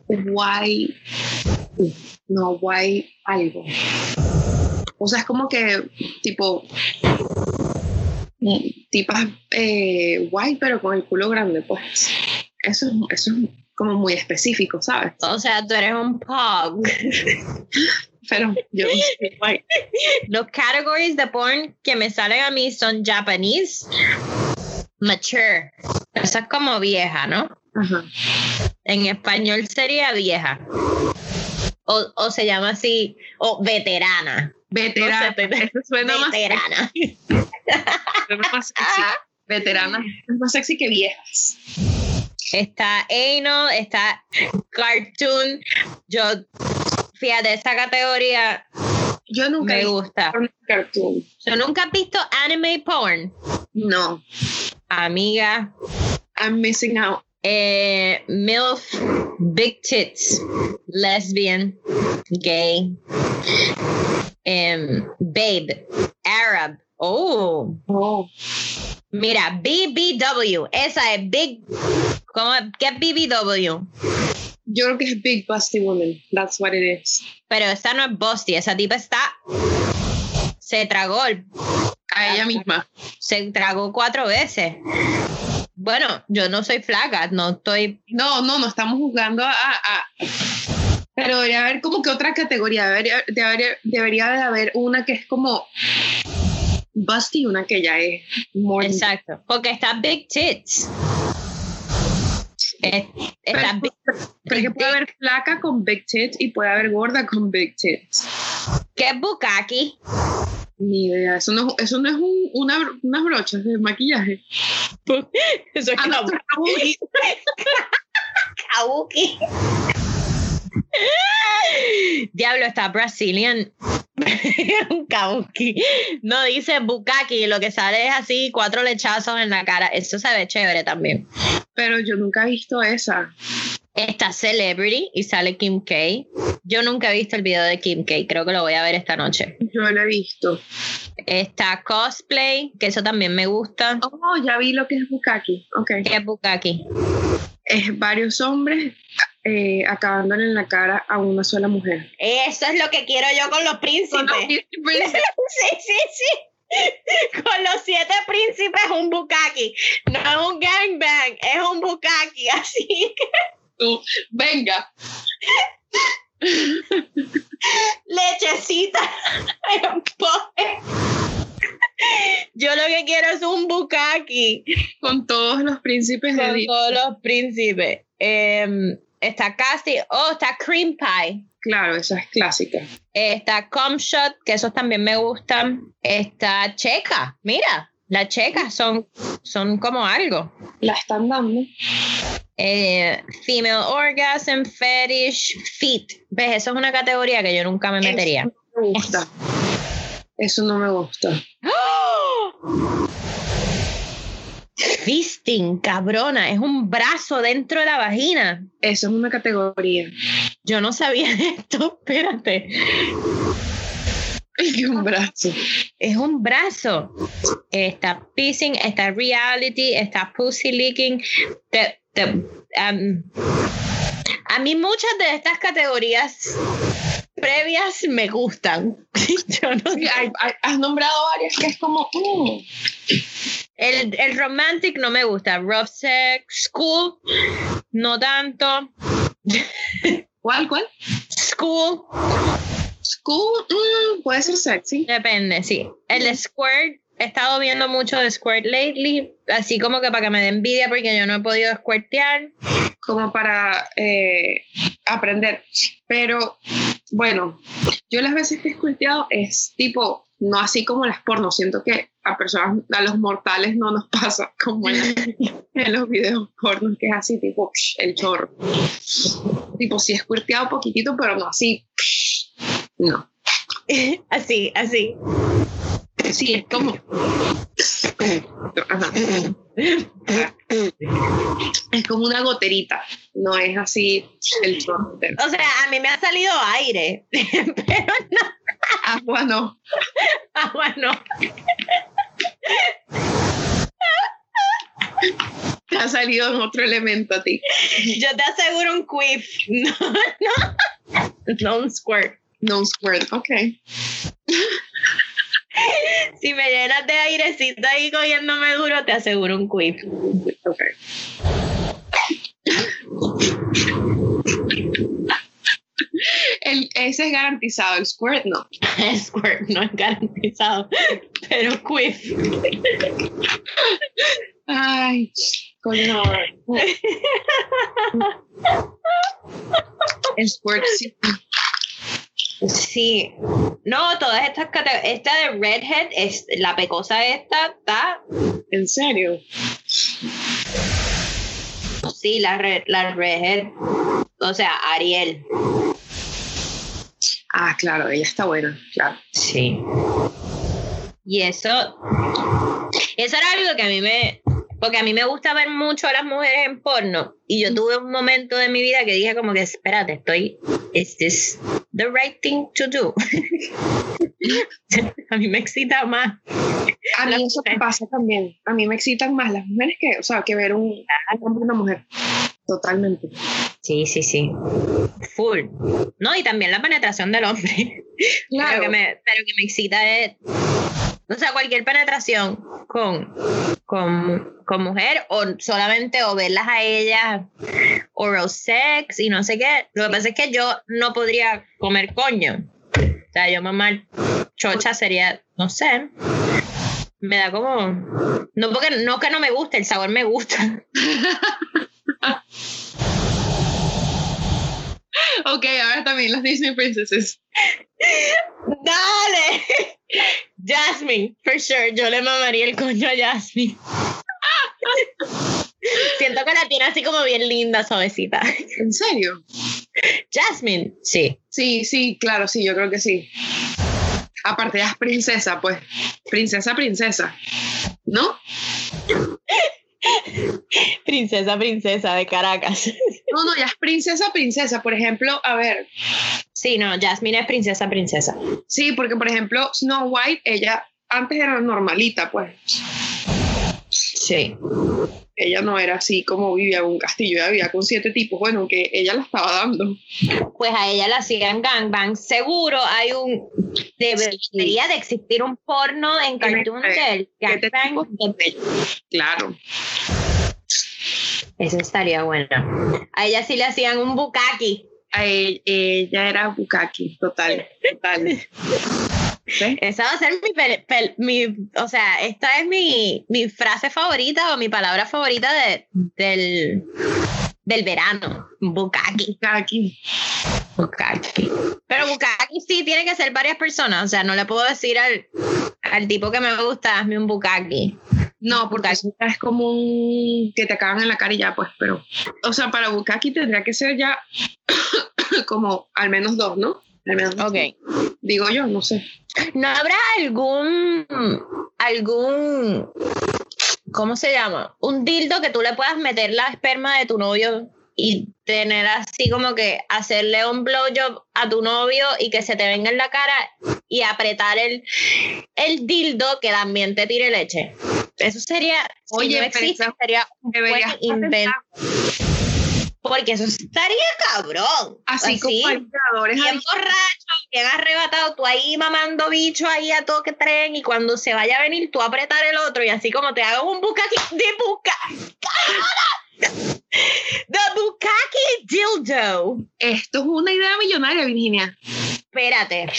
guay. No, guay algo. O sea, es como que, tipo, tipas eh, guay, pero con el culo grande, pues. Eso, eso es como muy específico, ¿sabes? O sea, tú eres un pug. pero yo guay. Los categories de porn que me salen a mí son Japanese, mature. Esa es como vieja, ¿no? Ajá. En español sería vieja. O, o se llama así, o veterana. Veterana. No sé, Eso suena más veterana. suena más sexy. Veterana es más sexy que viejas. Está anal, está cartoon. Yo, fíjate, esa categoría Yo nunca he me visto gusta. cartoon. Yo nunca he visto anime porn. No. Amiga, I'm missing out. eh, MILF, Big Tits, Lesbian, Gay, em, Babe, Arab. Oh, Oh. mira, BBW, esa es Big. ¿Cómo? ¿Qué es BBW? Yo creo que es Big Busty Woman. That's what it is. Pero esa no es Busty, esa tipa está. Se tragó, el- A ella misma. se tragó cuatro veces. Bueno, yo no soy flaca, no estoy. No, no, no estamos jugando a, a- Pero debería haber como que otra categoría. Debería, debería, debería de haber una que es como Busty y una que ya es more Exacto, porque está Big Tits. Es- está Pero, Big- pero que puede haber flaca con big tits y puede haber gorda con big tits. ¿Qué es Bukaki? Ni idea. Eso no, eso no es un- una, unas brochas de maquillaje. Eso es Ah, kabuki. Kabuki. Diablo, está Brazilian. un kabuki. No dice Bukaki, lo que sale es así, cuatro lechazos en la cara. Eso se ve chévere también. Pero yo nunca he visto esa. Está Celebrity y sale Kim K. Yo nunca he visto el video de Kim K, creo que lo voy a ver esta noche. Yo la he visto. Está Cosplay, que eso también me gusta. Oh, ya vi lo que es Bukaki. Ok. ¿Qué es Bukaki? Es varios hombres eh, acabándole en la cara a una sola mujer. Eso es lo que quiero yo con los príncipes. Sí, sí, sí. Con los siete príncipes es un bukaki. No es un gangbang, es un bukaki. Así que Tú, Venga. lechecita en pote. Yo lo que quiero es un bukaki Con todos los príncipes de con todos los príncipes. Em, está Cassie, oh, está Cream Pie. Claro, esa es clásica. Está Comshot, que esos también me gustan. Está Checa, mira, las checas son, son como algo. La están dando. Eh, female orgasm, fetish, feet. ¿Ves? Eso es una categoría que yo nunca me metería. Eso me gusta. Eso no me gusta. ¡Oh! Fisting, cabrona, es un brazo dentro de la vagina. Eso es una categoría. Yo no sabía esto, espérate. Y un brazo. Es un brazo. Está pissing, está reality, está pussy licking. Te- te- um, a mí muchas de estas categorías previas me gustan. Yo no Sí, sé. hay- hay- has nombrado varias que es como. mm, El, el romantic no me gusta. Rough sex, school, no tanto. ¿Cuál, cuál? School, School, mm, puede ser sexy. depende, sí. El squirt, he estado viendo mucho de squirt lately, así como que para que me dé envidia porque yo no he podido squirtear. como para eh, aprender. Pero bueno, yo las veces que he esculteado es tipo, no así como las pornos, siento que a personas, a los mortales no nos pasa como en, los videos pornos, que es así tipo psh, el chorro. Tipo, sí he esculteado poquitito, pero no así. psh, no. así, así. Sí, es como... Ajá. Es como una goterita, no es así el chorro. O sea, a mí me ha salido aire, pero no, Agua no. agua no. Te ha salido en otro elemento a ti. Yo te aseguro un quiff. No, no. No un squirt. No un squirt, ok. Si me llenas de airecito ahí cogiéndome duro, te aseguro un quiff. Ok. El, ese es garantizado, el squirt no. Squirt no es garantizado, pero quiff. Ay, coño. El squirt sí. Sí. No, todas estas categorías. Esta de Redhead, es, la pecosa esta, está. ¿En serio? Sí, la, red, la Redhead. O sea, Ariel. Ah, claro, ella está buena, claro. Sí. Y eso. Eso era algo que a mí me. Porque a mí me gusta ver mucho a las mujeres en porno. Y yo tuve un momento de mi vida que dije como que, espérate, estoy... ¿Is this the right thing to do? a mí me excita más. A mí eso me pasa también. A mí me excitan más las mujeres que, o sea, que ver un hombre una mujer. Totalmente. Sí, sí, sí. Full. No, y también la penetración del hombre. Claro. Pero que me, pero que me excita es... O sea, cualquier penetración con, con, con mujer o solamente o verlas a ellas oral sex y no sé qué. Lo que pasa es que yo no podría comer coño. O sea, yo mamar chocha sería, no sé, me da como... No porque no que no me guste, el sabor me gusta. Ok, ahora también las Disney Princesses. ¡Dale! Jasmine, for sure. Yo le mamaría el coño a Jasmine. Siento que la tiene así como bien linda, suavecita. ¿En serio? Jasmine, sí. Sí, sí, claro, sí, yo creo que sí. Aparte, ya es princesa, pues. Princesa, princesa. ¿No? Princesa, princesa de Caracas. No, no, ya es princesa, princesa. Por ejemplo, a ver, Sí, no, Jasmine es princesa, princesa. sí, porque por ejemplo, Snow White, ella antes era normalita, pues. Sí. Ella no era así como vivía en un castillo, ella vivía con siete tipos, bueno, que ella la estaba dando. Pues a ella la hacían gangbang. Seguro hay un. Debería de existir un porno en Cartoon del gangbang. tipos. Claro. Eso estaría bueno. A ella sí le hacían un bukaki. A e- ella era Bukaki, total, total. Esa va a ser mi, pel- pel- mi- o sea, esta es mi, mi frase favorita o mi palabra favorita de, del, del verano. Bukaki. Bukaki. Bukaki. Pero Bukaki sí tiene que ser varias personas. O sea, no le puedo decir al, al tipo que me gusta, hazme un Bukaki. No, porque eso ya es como un que te acaban en la cara y ya, pues, pero. O sea, para Bukaki tendría que ser ya como al menos dos, ¿no? Ok. Digo yo, no sé. ¿No habrá algún, algún, ¿cómo se llama? Un dildo que tú le puedas meter la esperma de tu novio y tener así como que hacerle un blowjob a tu novio y que se te venga en la cara y apretar el, el dildo que también te tire leche. Eso sería, Oye, si no pero existe, sería un buen invento. Porque eso estaría cabrón. Así como hay creadores bien borracho, bien arrebatado, tú ahí mamando bicho ahí a toque tren y cuando se vaya a venir tú apretar el otro y así como te hagas un bukkake de buca. The bukkake dildo. Esto es una idea millonaria, Virginia. Espérate.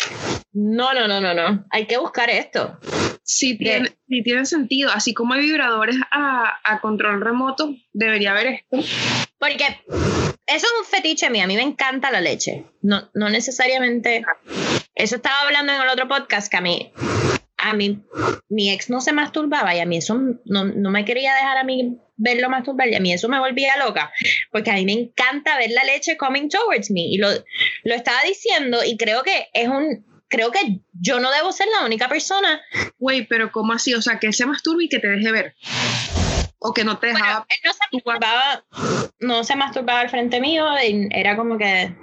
No, no, no, no, no. Hay que buscar esto. Sí tiene, sí tiene sentido. Así como hay vibradores a, a control remoto, debería haber esto. Porque eso es un fetiche mío. A mí me encanta la leche. No, no necesariamente. Eso estaba hablando en el otro podcast que a mí, a mí, mi ex no se masturbaba y a mí eso no, no me quería dejar a mí verlo masturbar y a mí eso me volvía loca. Porque a mí me encanta ver la leche coming towards me. Y lo, lo estaba diciendo y creo que es un. Creo que yo no debo ser la única persona Güey, pero ¿cómo así? O sea, que él se masturbe y que te deje ver. O que no te Bueno, dejaba. él no se masturbaba, no se masturbaba al frente mío, y era como que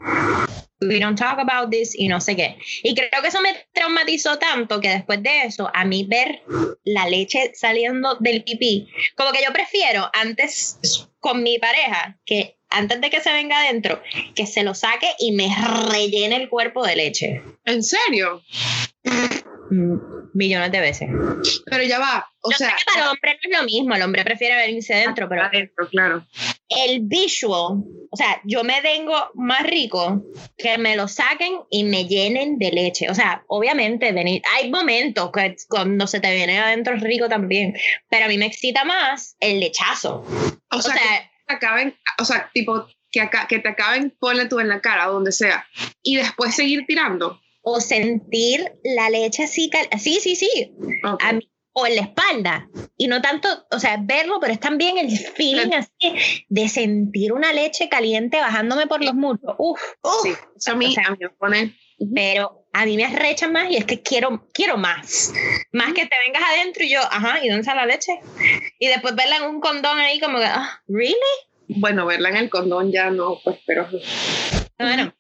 we don't talk about this y no sé qué. Y creo que eso me traumatizó tanto que después de eso, a mí ver la leche saliendo del pipí, como que yo prefiero antes con mi pareja que antes de que se venga adentro, que se lo saque y me rellene el cuerpo de leche. ¿En serio? Millones de veces. Pero ya va, o sea, sé que para el hombre no es lo mismo, el hombre prefiere venirse adentro, pero adentro, claro. el visual, o sea, yo me vengo más rico que me lo saquen y me llenen de leche. O sea, obviamente, venir, hay momentos que cuando se te viene adentro es rico también, pero a mí me excita más el lechazo. O O sea, sea, que acaben, o sea, tipo, que, acá, que te acaben, ponle tú en la cara donde sea, y después seguir tirando. O sentir la leche así, sí, sí, sí, Ok. a mí- o en la espalda. Y no tanto, o sea, verlo, pero es también el feeling así de sentir una leche caliente bajándome por los muslos. Uf, uf. Sí, eso a mí, o sea, a mí me pone. pero a mí me arrecha más y es que quiero, quiero más. Más que te vengas adentro y yo, ajá, ¿y dónde está la leche? Y después verla en un condón ahí como que, ah, ¿really? Bueno, verla en el condón ya no, pues, pero. Bueno,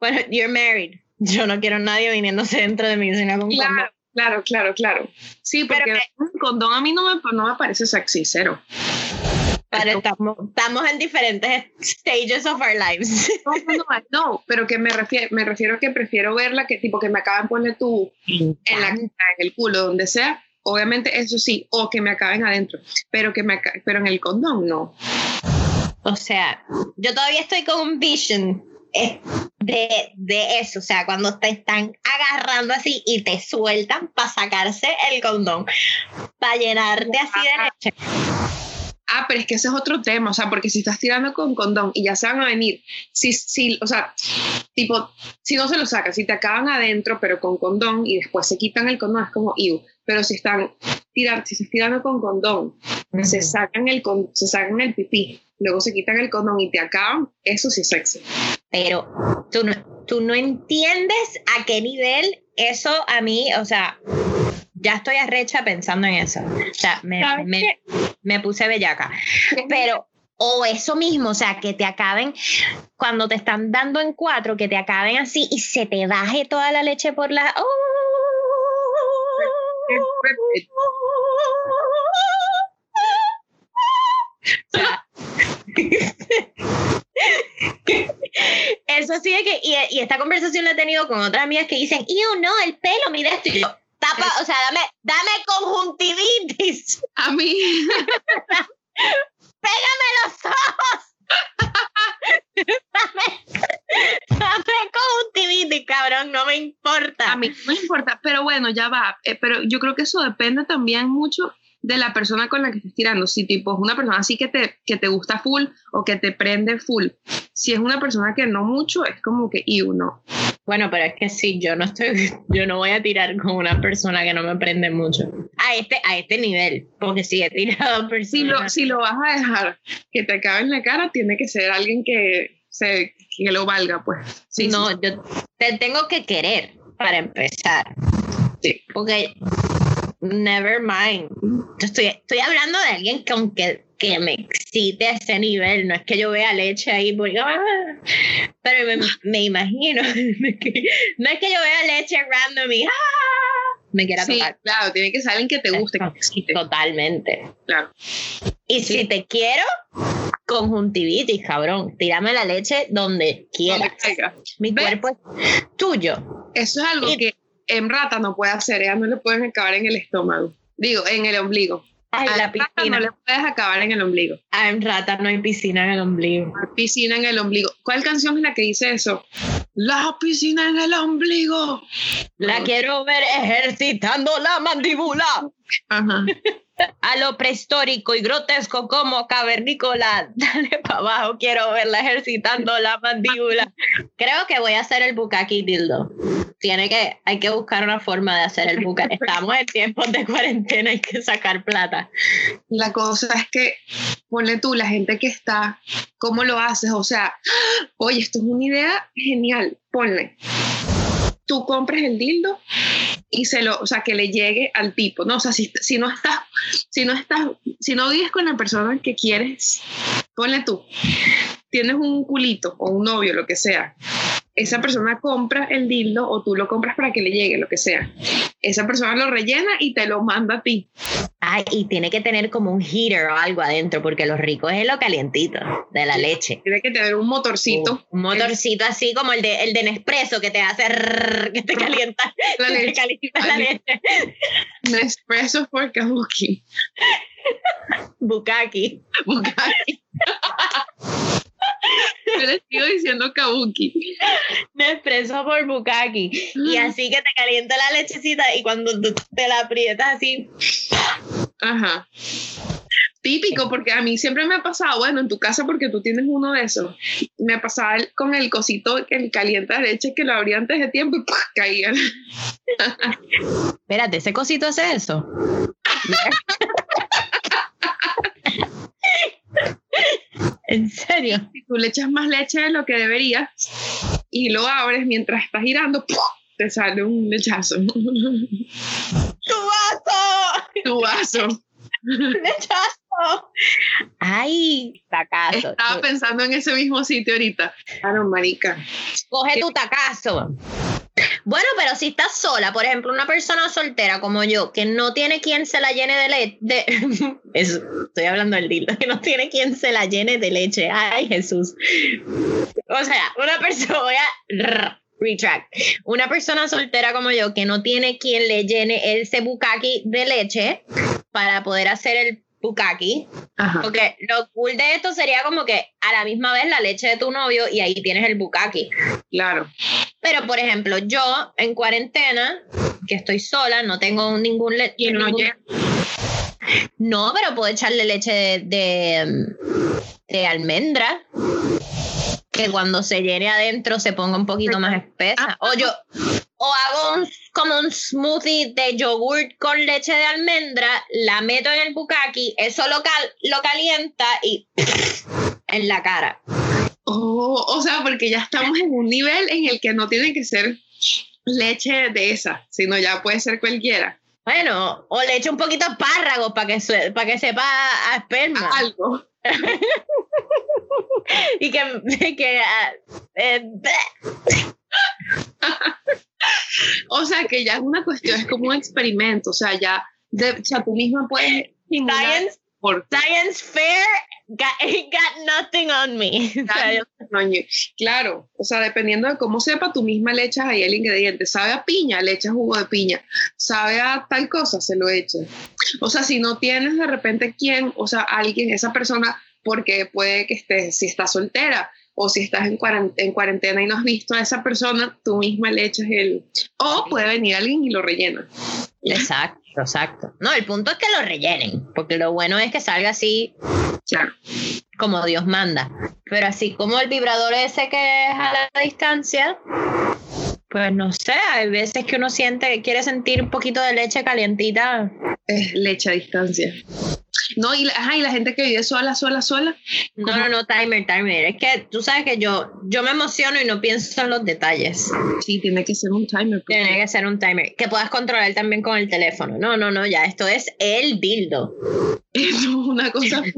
bueno, you're married. Yo no quiero a nadie viniéndose dentro de mi cocina con Claro, condón. claro, claro, claro. Sí, Pero porque que- un condón a mí no me, no me parece sexy, cero. Pero estamos, estamos en diferentes stages of our lives. No, no, no, no, pero que me refiero, me refiero a que prefiero verla que tipo que me acaben poner tú en la en el culo, donde sea. Obviamente eso sí, o que me acaben adentro, pero que me pero en el condón no. O sea, yo todavía estoy con un vision de, de eso. O sea, cuando te están agarrando así y te sueltan para sacarse el condón, para llenarte así de leche. Ah, pero es que ese es otro tema, o sea, porque si estás tirando con condón y ya se van a venir, si, si, o sea, tipo, si no se lo sacan, si te acaban adentro, pero con condón y después se quitan el condón, es como, iu. Pero si están tirar, si estás tirando con condón, se sacan el se sacan el pipí, luego se quitan el condón y te acaban, eso sí es sexy. Pero tú no, tú no entiendes a qué nivel eso a mí, o sea, ya estoy arrecha pensando en eso. O sea, me, ¿Sabes me, me puse bellaca. Pero, o eso mismo, o sea, que te acaben, cuando te están dando en cuatro, que te acaben así y se te baje toda la leche por la... ¡Oh! O sea, Eso sí es que, y, y esta conversación la he tenido con otras amigas que dicen, ¡Ew, no, el pelo, mira esto! Y yo, tapa, o sea, dame, dame conjuntivitis, A mí, pégame los ojos. dame, dame conjuntivitis, cabrón, no me importa. a mí no me importa, pero bueno, ya va, eh, pero yo creo que eso depende también mucho de la persona con la que estés tirando, si tipo es una persona así que te, que te gusta full o que te prende full, si es una persona que no mucho, es como que, y uno, Bueno, pero es que sí, yo no estoy, yo no voy a tirar con una persona que no me prende mucho. A este, a este nivel, porque si he tirado personas. si lo, si lo vas a dejar que te acabe en la cara, tiene que ser alguien que, se, que lo valga, pues. Sí, no, sí, yo te tengo que querer para empezar. Sí. Porque, never mind. Yo estoy, estoy hablando de alguien que aunque que me excite a ese nivel, no es que yo vea leche ahí, porque, ah, pero me, me imagino, no es que no es que yo vea leche random y ah, me quiera Sí, tocar. claro, tiene que ser alguien que te guste, que te excite, Totalmente. claro. Y si te quiero, conjuntivitis, cabrón. Tírame la leche donde quieras. Donde. Mi ¿Ves? cuerpo es tuyo. Eso es algo Y- que en rata no puede hacer, ellas no le pueden acabar en el estómago, digo, en el ombligo. Ay, A la rata no piscina. le puedes acabar en el ombligo. Ah, en rata no hay piscina en el ombligo. Piscina en el ombligo. ¿Cuál canción es la que dice eso? La piscina en el ombligo. La quiero ver ejercitando la mandíbula. Ajá. A lo prehistórico y grotesco como cavernícola. Dale para abajo, quiero verla ejercitando la mandíbula. Creo que voy a hacer el bukkake dildo. Tiene que, hay que buscar una forma de hacer el bukkake. Estamos en tiempos de cuarentena, hay que sacar plata. La cosa es que, ponle tú, la gente que está, ¿cómo lo haces? O sea, oye, esto es una idea genial. Ponle. Tú compres el dildo y se lo, o sea, que le llegue al tipo, ¿no? O sea, si, si no estás, si no estás, si no vives con la persona que quieres, ponle tú, tienes un culito o un novio, lo que sea, esa persona compra el dildo o tú lo compras para que le llegue, lo que sea. Esa persona lo rellena y te lo manda a ti. Ay, y tiene que tener como un heater o algo adentro, porque lo rico es lo calientito de la leche. Tiene que tener un motorcito. un motorcito así como el de, el de Nespresso que te hace que te calienta la leche. Te calienta la leche. Nespresso for Kabuki. Bukaki. Bukaki. Yo le sigo diciendo Kabuki. Nespresso por Bukaki. Y así que te calienta la lechecita y cuando tú te la aprietas así. Ajá. Típico, porque a mí siempre me ha pasado, bueno, en tu casa porque tú tienes uno de esos, me pasaba el- con el cosito que el calienta leche que lo abría antes de tiempo y ¡puf! caía. Espérate, ¿ese cosito hace eso? ¿En serio? Si tú le echas más leche de lo que deberías y lo abres mientras estás girando, te sale un lechazo. ¡Tu vaso! tu vaso. ¡Lechazo! ¡Ay! Tacazo. Estaba pensando en ese mismo sitio ahorita. Claro, marica. Coge tu tacazo. Bueno, pero si estás sola, por ejemplo, una persona soltera como yo, que no tiene quien se la llene de leche, de... Eso, estoy hablando del dildo, que no tiene quien se la llene de leche. Ay, Jesús. O sea, una persona, voy a rr, retract, una persona soltera como yo, que no tiene quien le llene ese bukaki de leche para poder hacer el bukaki, Ajá. porque lo cool de esto sería como que a la misma vez la leche de tu novio y ahí tienes el bukaki. Claro. Pero, por ejemplo, yo en cuarentena, que estoy sola, no tengo ningún leche. Y no. No, pero puedo echarle leche de, de, de almendra. Que cuando se llene adentro se ponga un poquito más espesa. O yo, o hago un, como un smoothie de yogurt con leche de almendra, la meto en el bukaki, eso lo, cal- lo calienta y en la cara. Oh, o sea, porque ya estamos en un nivel en el que no tiene que ser leche de esa, sino ya puede ser cualquiera. Bueno, o le echo un poquito de espárrago para que, para que sepa a esperma. Algo. y que, que ah, eh. O sea, que ya es una cuestión, es como un experimento. O sea, ya, de, o sea, tú misma puedes science, por science fair got, got nothing on me. Claro, o sea, dependiendo de cómo sepa, tú misma le echas ahí el ingrediente. Sabe a piña, le echas jugo de piña. Sabe a tal cosa, se lo echas. O sea, si no tienes de repente quién, o sea, alguien, esa persona, porque puede que estés, si estás soltera o si estás en cuaren- en cuarentena y no has visto a esa persona, tú misma le echas el... O puede venir alguien y lo rellena. Exacto, exacto. No, el punto es que lo rellenen, porque lo bueno es que salga así Claro. como Dios manda. Pero así como el vibrador ese que es a la distancia, pues no sé, hay veces que uno siente que quiere sentir un poquito de leche calientita. Es leche a distancia. No, y la, ajá, y la gente que vive sola, sola, sola. No, no, no, timer, timer. Es que tú sabes que yo, yo me emociono y no pienso en los detalles. Sí, tiene que ser un timer. porque- Tiene que ser un timer que puedas controlar también con el teléfono. No, no, no, ya, esto es el dildo. Eso es una cosa.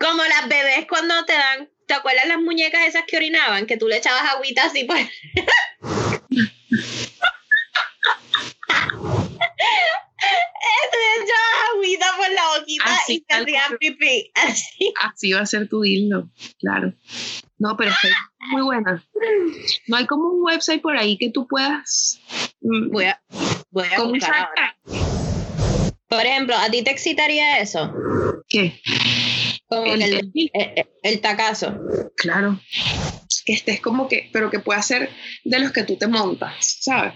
Como las bebés cuando te dan, ¿te acuerdas las muñecas esas que orinaban? Que tú le echabas agüita así pues. Le echabas agüita por la boquita Así, y te hacían pipí. Así. Así va a ser tu dildo, claro. No, pero está muy buena. No hay como un website por ahí que tú puedas. mm, Voy a, voy a buscar ahora. Por ejemplo, ¿a ti te excitaría eso? ¿Qué? Como El- el, el- el tacazo. Claro. Que estés como que, pero que pueda ser de los que tú te montas, ¿sabes?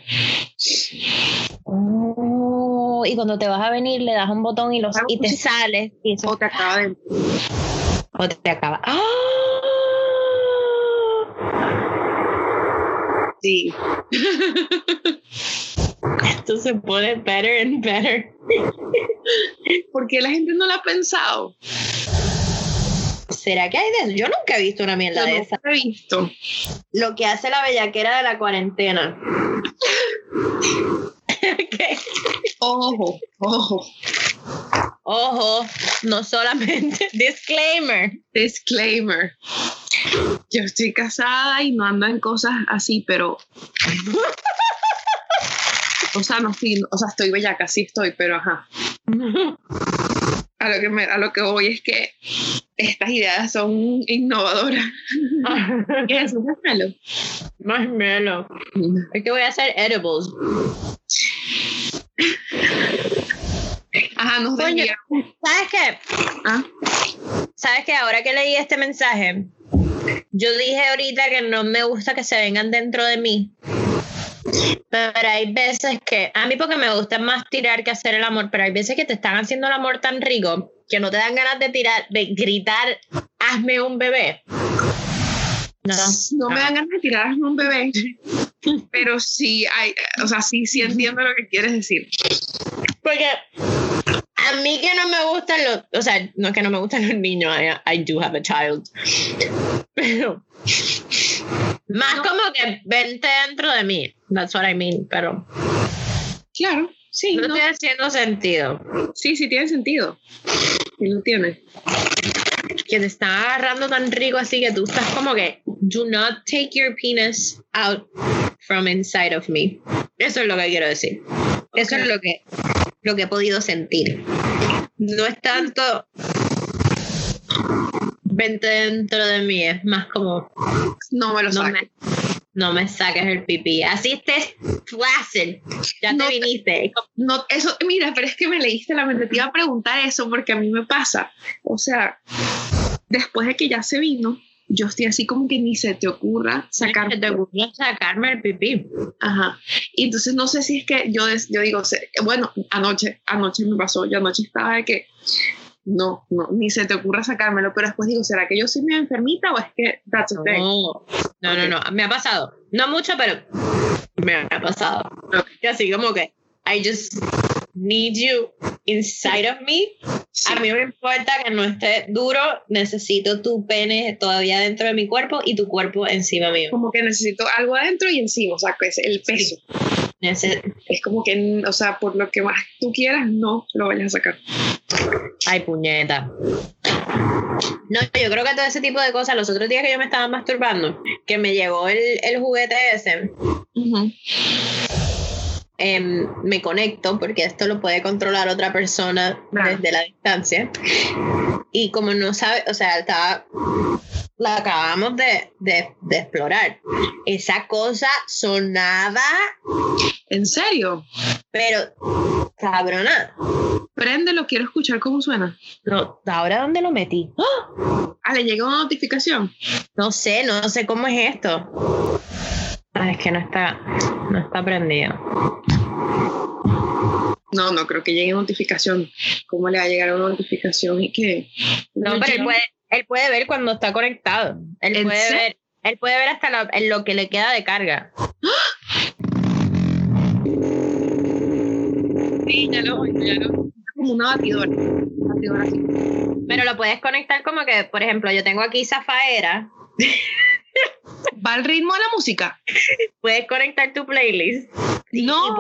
Oh, y cuando te vas a venir le das un botón y, los, y te sales y eso O te acaba de. o te acaba. ¡Ah! Sí. Esto se pone better and better. ¿Por qué la gente no lo ha pensado? ¿Será que hay de eso? Yo nunca he visto una mierda Yo de no esa. he visto. Lo que hace la bellaquera de la cuarentena. Ojo, ojo. ojo, no solamente disclaimer. Disclaimer. Yo estoy casada y no ando en cosas así, pero. o sea, no estoy, o sea, estoy bellaca, sí estoy, pero ajá. A lo que me, a lo que voy es que estas ideas son innovadoras. ¿Qué es marshmallow? Marshmallow. Es que voy a hacer edibles. Ajá, nos Coño. ¿Sabes qué? Ah, ¿Sabes qué? Ahora que leí este mensaje, yo dije ahorita que no me gusta que se vengan dentro de mí. Pero hay veces que, a mí porque me gusta más tirar que hacer el amor, pero hay veces que te están haciendo el amor tan rico que no te dan ganas de tirar, de gritar, hazme un bebé. No, no me dan ganas de tirarme un bebé, pero sí, hay, o sea, sí, sí entiendo lo que quieres decir. Porque a mí que no me gustan los, o sea, no que no me gustan los niños, I, I do have a child. Pero más como que vente dentro de mí. That's what I mean, pero Claro, sí, no no, estoy haciendo sentido. sí, sí tiene sentido. Lo tiene. Que te están agarrando tan rico así que tú estás como que do not take your penis out from inside of me. Eso es lo que quiero decir. Eso es lo que, lo que he podido sentir. No es tanto vente dentro de mí, es más como No me lo no saques. no me saques el pipí. Así estés flaccid. Ya No te te- viniste. No, eso, mira, pero es que me leíste la mente. Te iba a preguntar eso porque a mí me pasa. O sea, después de que ya se vino, yo estoy así como que ni se te ocurra sacar. Que te ocurrió sacarme el pipí. Ajá. Y entonces no sé si es que yo, yo digo, bueno, anoche, anoche me pasó. Yo anoche estaba de que no, no, ni se te ocurra sacármelo. Pero después digo, ¿será que yo soy medio enfermita o es que that's a thing? No, no, no, no. Me ha pasado. No mucho, pero me ha pasado. Ok. Que así como que I just need you inside of me. Sí. A mí me importa que no esté duro. Necesito tu pene todavía dentro de mi cuerpo y tu cuerpo encima mío. Como que necesito algo adentro y encima, o sea, que es el peso. Es como que, o sea, por lo que más tú quieras, no lo vayas a sacar. Ay, puñeta. No, yo creo que todo ese tipo de cosas, los otros días que yo me estaba masturbando, que me llegó el, el juguete ese, em, me conecto porque esto lo puede controlar otra persona desde la distancia. Y como no sabe, o sea, estaba, la acabamos de, de, de explorar. Esa cosa sonaba, ¿En serio? pero cabrona. Préndelo, quiero escuchar cómo suena. No, ¿Ahora dónde lo metí? ¡Ah! Ah, le llega una notificación. No sé, no sé cómo es esto. Ah, es que no está, no está prendido. No, no creo que llegue notificación. ¿Cómo le va a llegar una notificación y que No, pero él puede, él puede ver cuando está conectado. Él ¿En puede ver, él puede ver hasta lo, que le queda de carga. Sí, ya lo ya lo. Como una batidora. Batidora así. Pero lo puedes conectar como que, por ejemplo, yo tengo aquí Zafaera. ¿Va al ritmo de la música? Puedes conectar tu playlist. Y, No.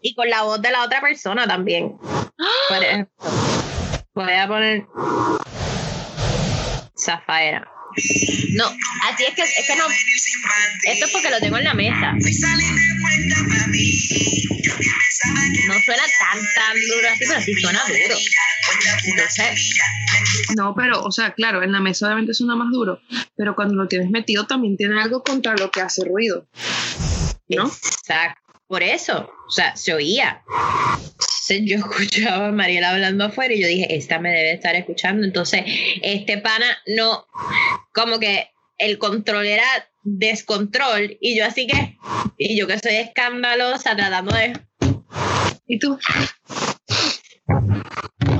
y con la voz de la otra persona también. Por ejemplo, voy a poner Zafaera. No, así es que, es que no. Esto es porque lo tengo en la mesa. No suena tan, tan duro así, pero sí suena duro. Entonces, No, pero, o sea, claro, en la mesa obviamente suena más duro, pero cuando lo tienes metido también tiene algo contra lo que hace ruido. ¿No? exacto. Por eso, o sea, se oía. Yo escuchaba a Mariela hablando afuera y yo dije, esta me debe estar escuchando. Entonces, este pana no, como que el control era descontrol y yo así que, y yo que soy escandalosa tratando de ¿Y tú?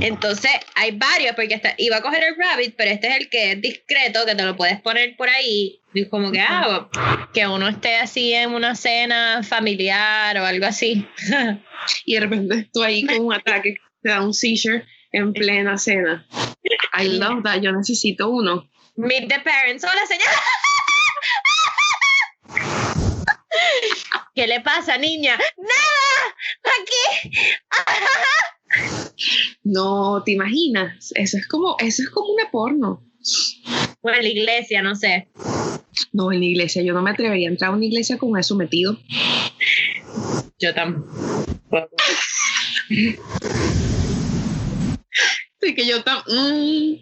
Entonces, hay varios, porque hasta iba a coger el rabbit, pero este es el que es discreto, que te lo puedes poner por ahí. Y como que, ah, que uno esté así en una cena familiar o algo así. Y de repente tú ahí con un ataque, te da un seizure en plena cena. I love that, yo necesito uno. Meet the parents. Hola, señora. ¿Qué le pasa, niña? ¡Nada! ¡Aquí! No, ¿te imaginas? Eso es como, eso es como una porno. O en la iglesia, no sé. No, en la iglesia, yo no me atrevería a entrar a una iglesia con eso metido. Yo tampoco. Sí, que yo tam mm,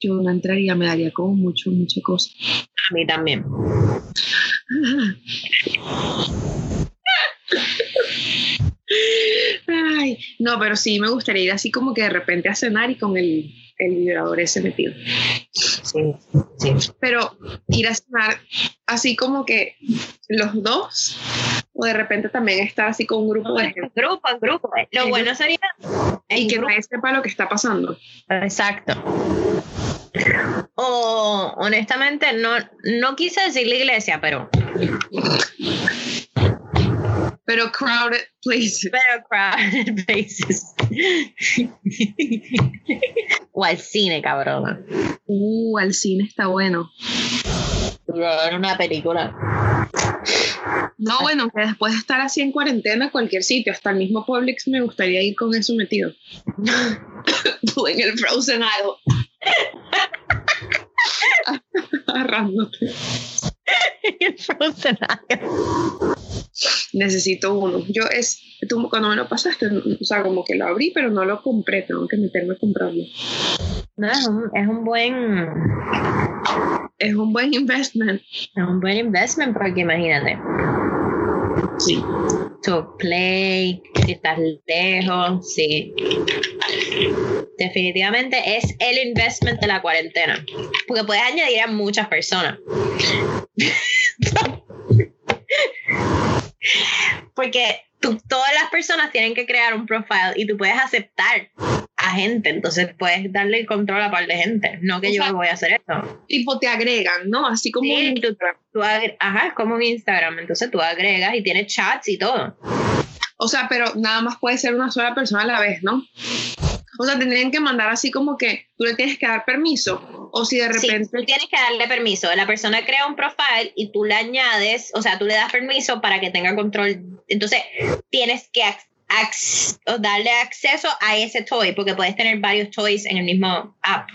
yo no entraría, me daría como mucho, mucha cosa. A mí también. Ay, no, pero sí me gustaría ir así como que de repente a cenar y con el, el vibrador ese metido. Sí, sí. Pero ir a cenar así como que los dos, o de repente también estar así con un grupo de gente. En grupo, en grupo. Lo En bueno sería. Y que nadie sepa lo que está pasando. Exacto. O honestamente, no, no quise decir la iglesia, pero, Pero crowded places. pero crowded places. o al cine, cabrona. Uh, al cine está bueno. Ver una película. No, bueno, que después de estar así en cuarentena, cualquier sitio, hasta el mismo Publix, me gustaría ir con eso metido. Tú en el Frozen Isle. Agarrándote. El Frozen Isle. Necesito uno. Yo es, tú cuando me lo pasaste, o sea, como que lo abrí, pero no lo compré, tengo que meterme a comprarlo. No, es un, es un buen Es un buen investment. es un buen investment porque imagínate. Sí. To play, si estás lejos, sí. Definitivamente es el investment de la cuarentena. Porque puedes añadir a muchas personas. Porque tú- todas las personas tienen que crear un profile y tú puedes aceptar a gente. Entonces puedes darle el control a par de gente. No que O yo sea, voy a hacer esto. Tipo, te agregan, ¿no? Así como Sí, en tú- Ajá, es como un Instagram. Entonces tú agregas y tienes chats y todo. O sea, pero nada más puede ser una sola persona a la vez, ¿no? O sea, tendrían que mandar así como que tú le tienes que dar permiso. O si de Sí, repente. tú tienes que darle permiso. La persona crea un profile y tú le añades, o sea, tú le das permiso para que tenga control. Entonces, tienes que o darle acceso a ese toy, porque puedes tener varios toys en el mismo app.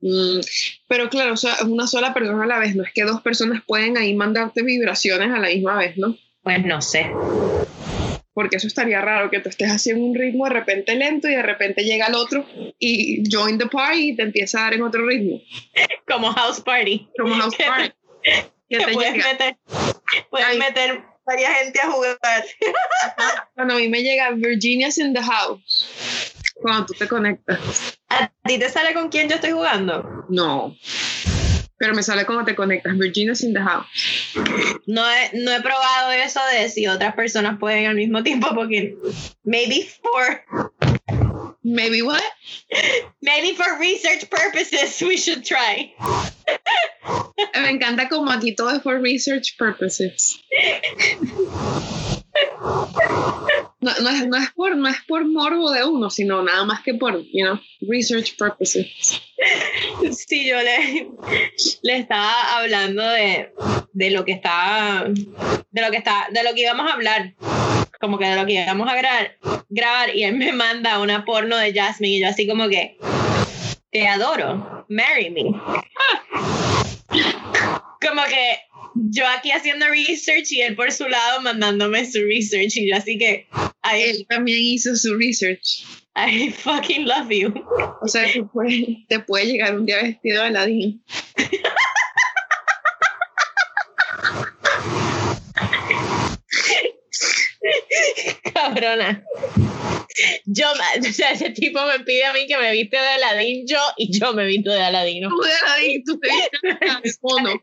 Mm, pero claro, o sea, es una sola persona a la vez. No es que dos personas pueden ahí mandarte vibraciones a la misma vez, ¿no? Pues no sé. Porque eso estaría raro, que tú estés haciendo un ritmo de repente lento y de repente llega el otro y join the party y te empieza a dar en otro ritmo. Como House Party. Como House Party. Que te puedes llega. meter, puedes Ay. meter varias gente a jugar. Cuando a mí me llega Virginia's in the house. Cuando tú te conectas. ¿A ti te sale con quién yo estoy jugando? No. Pero me sale cuando te conectas. Virginia's in the house. No he, no he probado eso de si otras personas pueden al mismo tiempo, porque maybe for Maybe what? maybe for research purposes we should try. Me encanta como aquí todo es for research purposes. No, no es, no, es por, no es por morbo de uno, sino nada más que por, you know, research purposes. Sí, yo le, le estaba hablando de, de lo que estaba, de lo que está, de lo que íbamos a hablar, como que de lo que íbamos a grabar, grabar y él me manda una porno de Jasmine y yo así como que te adoro, marry me. Como que yo aquí haciendo research y él por su lado mandándome su research y yo así que I, Él también hizo su research. I fucking love you. O sea, que puede- te puede llegar un día vestido de Aladdin. Cabrona. Yo, o sea, ese tipo me pide a mí que me viste de Aladín yo y yo me visto de Aladino. Tú de Aladdin, tú te viste de mono.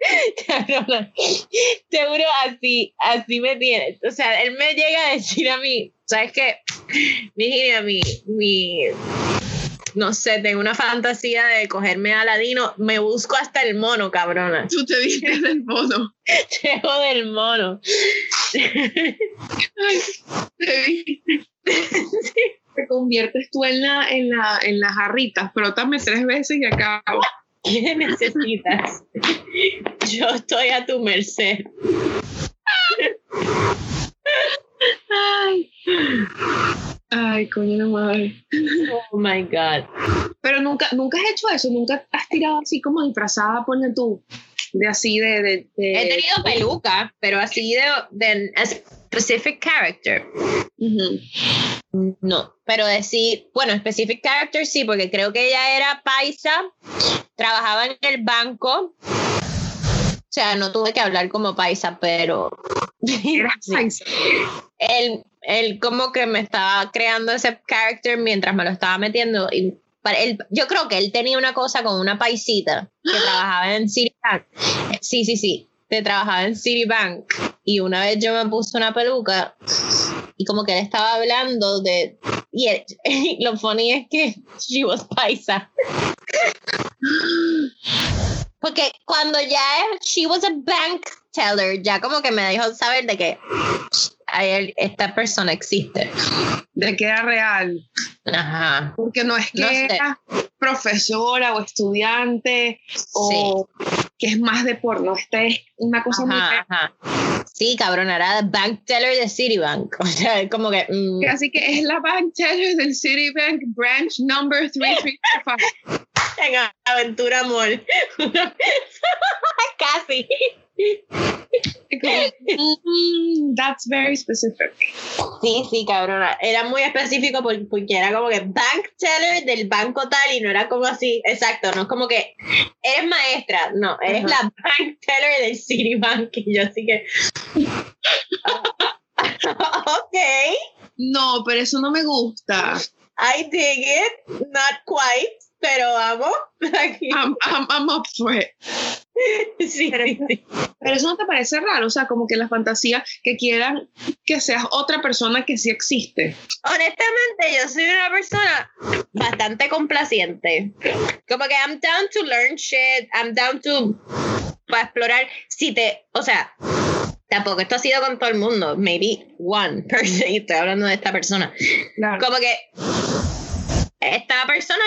Cabrona. Seguro así, así me tiene. O sea, él me llega a decir a mí, ¿sabes qué? Virginia, mi, mi, no sé, tengo una fantasía de cogerme a Aladino, me busco hasta el mono, cabrona. Tú te viste del mono. Llego del mono. Ay, te viste. Te conviertes tú en la, en la, en las jarritas, tres veces y acabo. ¿Qué necesitas? Yo estoy a tu merced. Ay. Ay, coño de madre. Oh my God. Pero nunca, nunca has hecho eso, nunca has tirado así como disfrazada, ponle tú, de así de... de, de- He tenido peluca, pero así de, de a specific character. Ujú. No, pero decir, bueno, specific character sí, porque creo que ella era paisa, trabajaba en el banco. O sea, no tuve que hablar como paisa, pero Eras Sí. paisa. él, él como que me estaba creando ese character mientras me lo estaba metiendo. Y para él, yo creo que él tenía una cosa con una paisita que trabajaba en Citibank. Sí, sí, sí, que trabajaba en Citibank. Y una vez yo me puse una peluca y como que él estaba hablando de... Y él- lo funny es que she was paisa. Porque cuando ya she was a bank teller, ya como que me dejó saber de que esta persona existe. De que era real. Ajá. Porque no es que No sé. era profesora o estudiante o que es más de porno. Esta es una cosa muy Ajá, ajá. Sí, cabrón, era bank teller de Citibank. O sea, como que. mm, Así que es la bank teller del Citibank branch number 3345. en Aventura Mall. Casi. Como, mm, That's very specific. Sí, sí, cabrona. Era muy específico por- porque era como que bank teller del banco tal y no era como así. Exacto, no es como que eres maestra, no, eres Ajá. la bank teller del Citibank. Y yo así que. ok, No, pero eso no me gusta. I dig it, not quite, pero vamos. Aquí. I'm, I'm, I'm up for it. Sí, sí. Pero eso no te parece raro, o sea, como que la fantasía que quieran que seas otra persona que sí existe. Honestamente, yo soy una persona bastante complaciente. Como que I'm down to learn shit, I'm down to para explorar. Si te, o sea, tampoco esto ha sido con todo el mundo, maybe one person, y estoy hablando de esta persona. Claro. Como que esta persona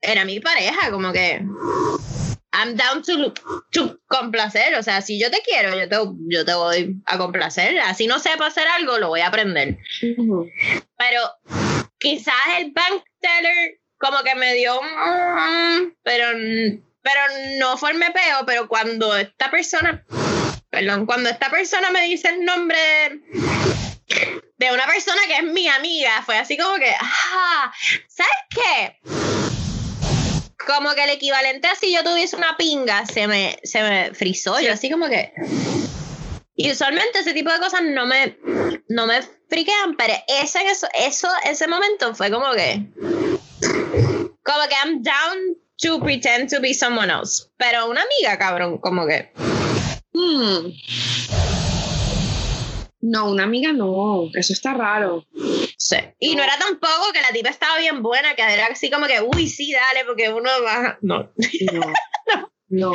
era mi pareja, como que I'm down to, to complacer, o sea, si yo te quiero, yo te, yo te voy a complacer, así no sepa hacer algo, lo voy a aprender. Pero quizás el bank teller como que me dio un... Pero, pero no fue el mepeo, pero cuando esta persona... Perdón, cuando esta persona me dice el nombre de, una persona que es mi amiga, fue así como que, ah, ¿sabes qué? Como que el equivalente a si yo tuviese una pinga, se me, se me frizó. Yo así como que... Y usualmente ese tipo de cosas no me, no me friquean, pero ese, eso, eso, ese momento fue como que. Como que I'm down to pretend to be someone else. Pero una amiga, cabrón, como que. Hmm. No, una amiga no, eso está raro. Sí. Y no era tampoco que la tipa estaba bien buena, que era así como que, uy, sí, dale, porque uno va. No. No, no,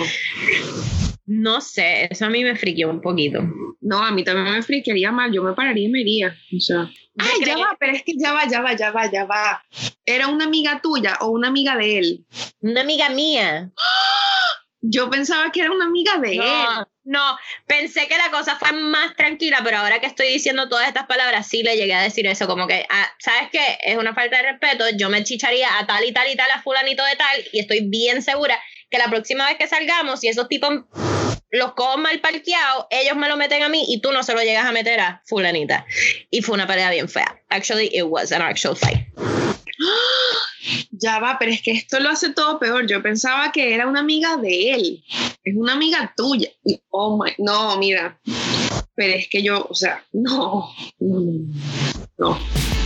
No sé, eso a mí me friqueó un poquito. no, a mí también me friquearía mal, yo me pararía y me iría. O sea, ay, ya va, pero es que ya va, ya va, ya va, ya va. ¿Era una amiga tuya o una amiga de él? Una amiga mía. Yo pensaba que era una amiga de él. No, no, pensé que la cosa fue más tranquila, pero ahora que estoy diciendo todas estas palabras, sí le llegué a decir eso, como que, ah, ¿sabes qué? Es una falta de respeto, yo me chicharía a tal y tal y tal, a fulanito de tal, y estoy bien segura que la próxima vez que salgamos, si esos tipos los cojo mal parqueados, ellos me lo meten a mí y tú no se lo llegas a meter a fulanita. Y fue una pelea bien fea. Actually, it was an actual fight. Ya va, pero es que esto lo hace todo peor. Yo pensaba que era una amiga de él. Es una amiga tuya. Oh my, no, mira. Pero es que yo, o sea, no, no, no.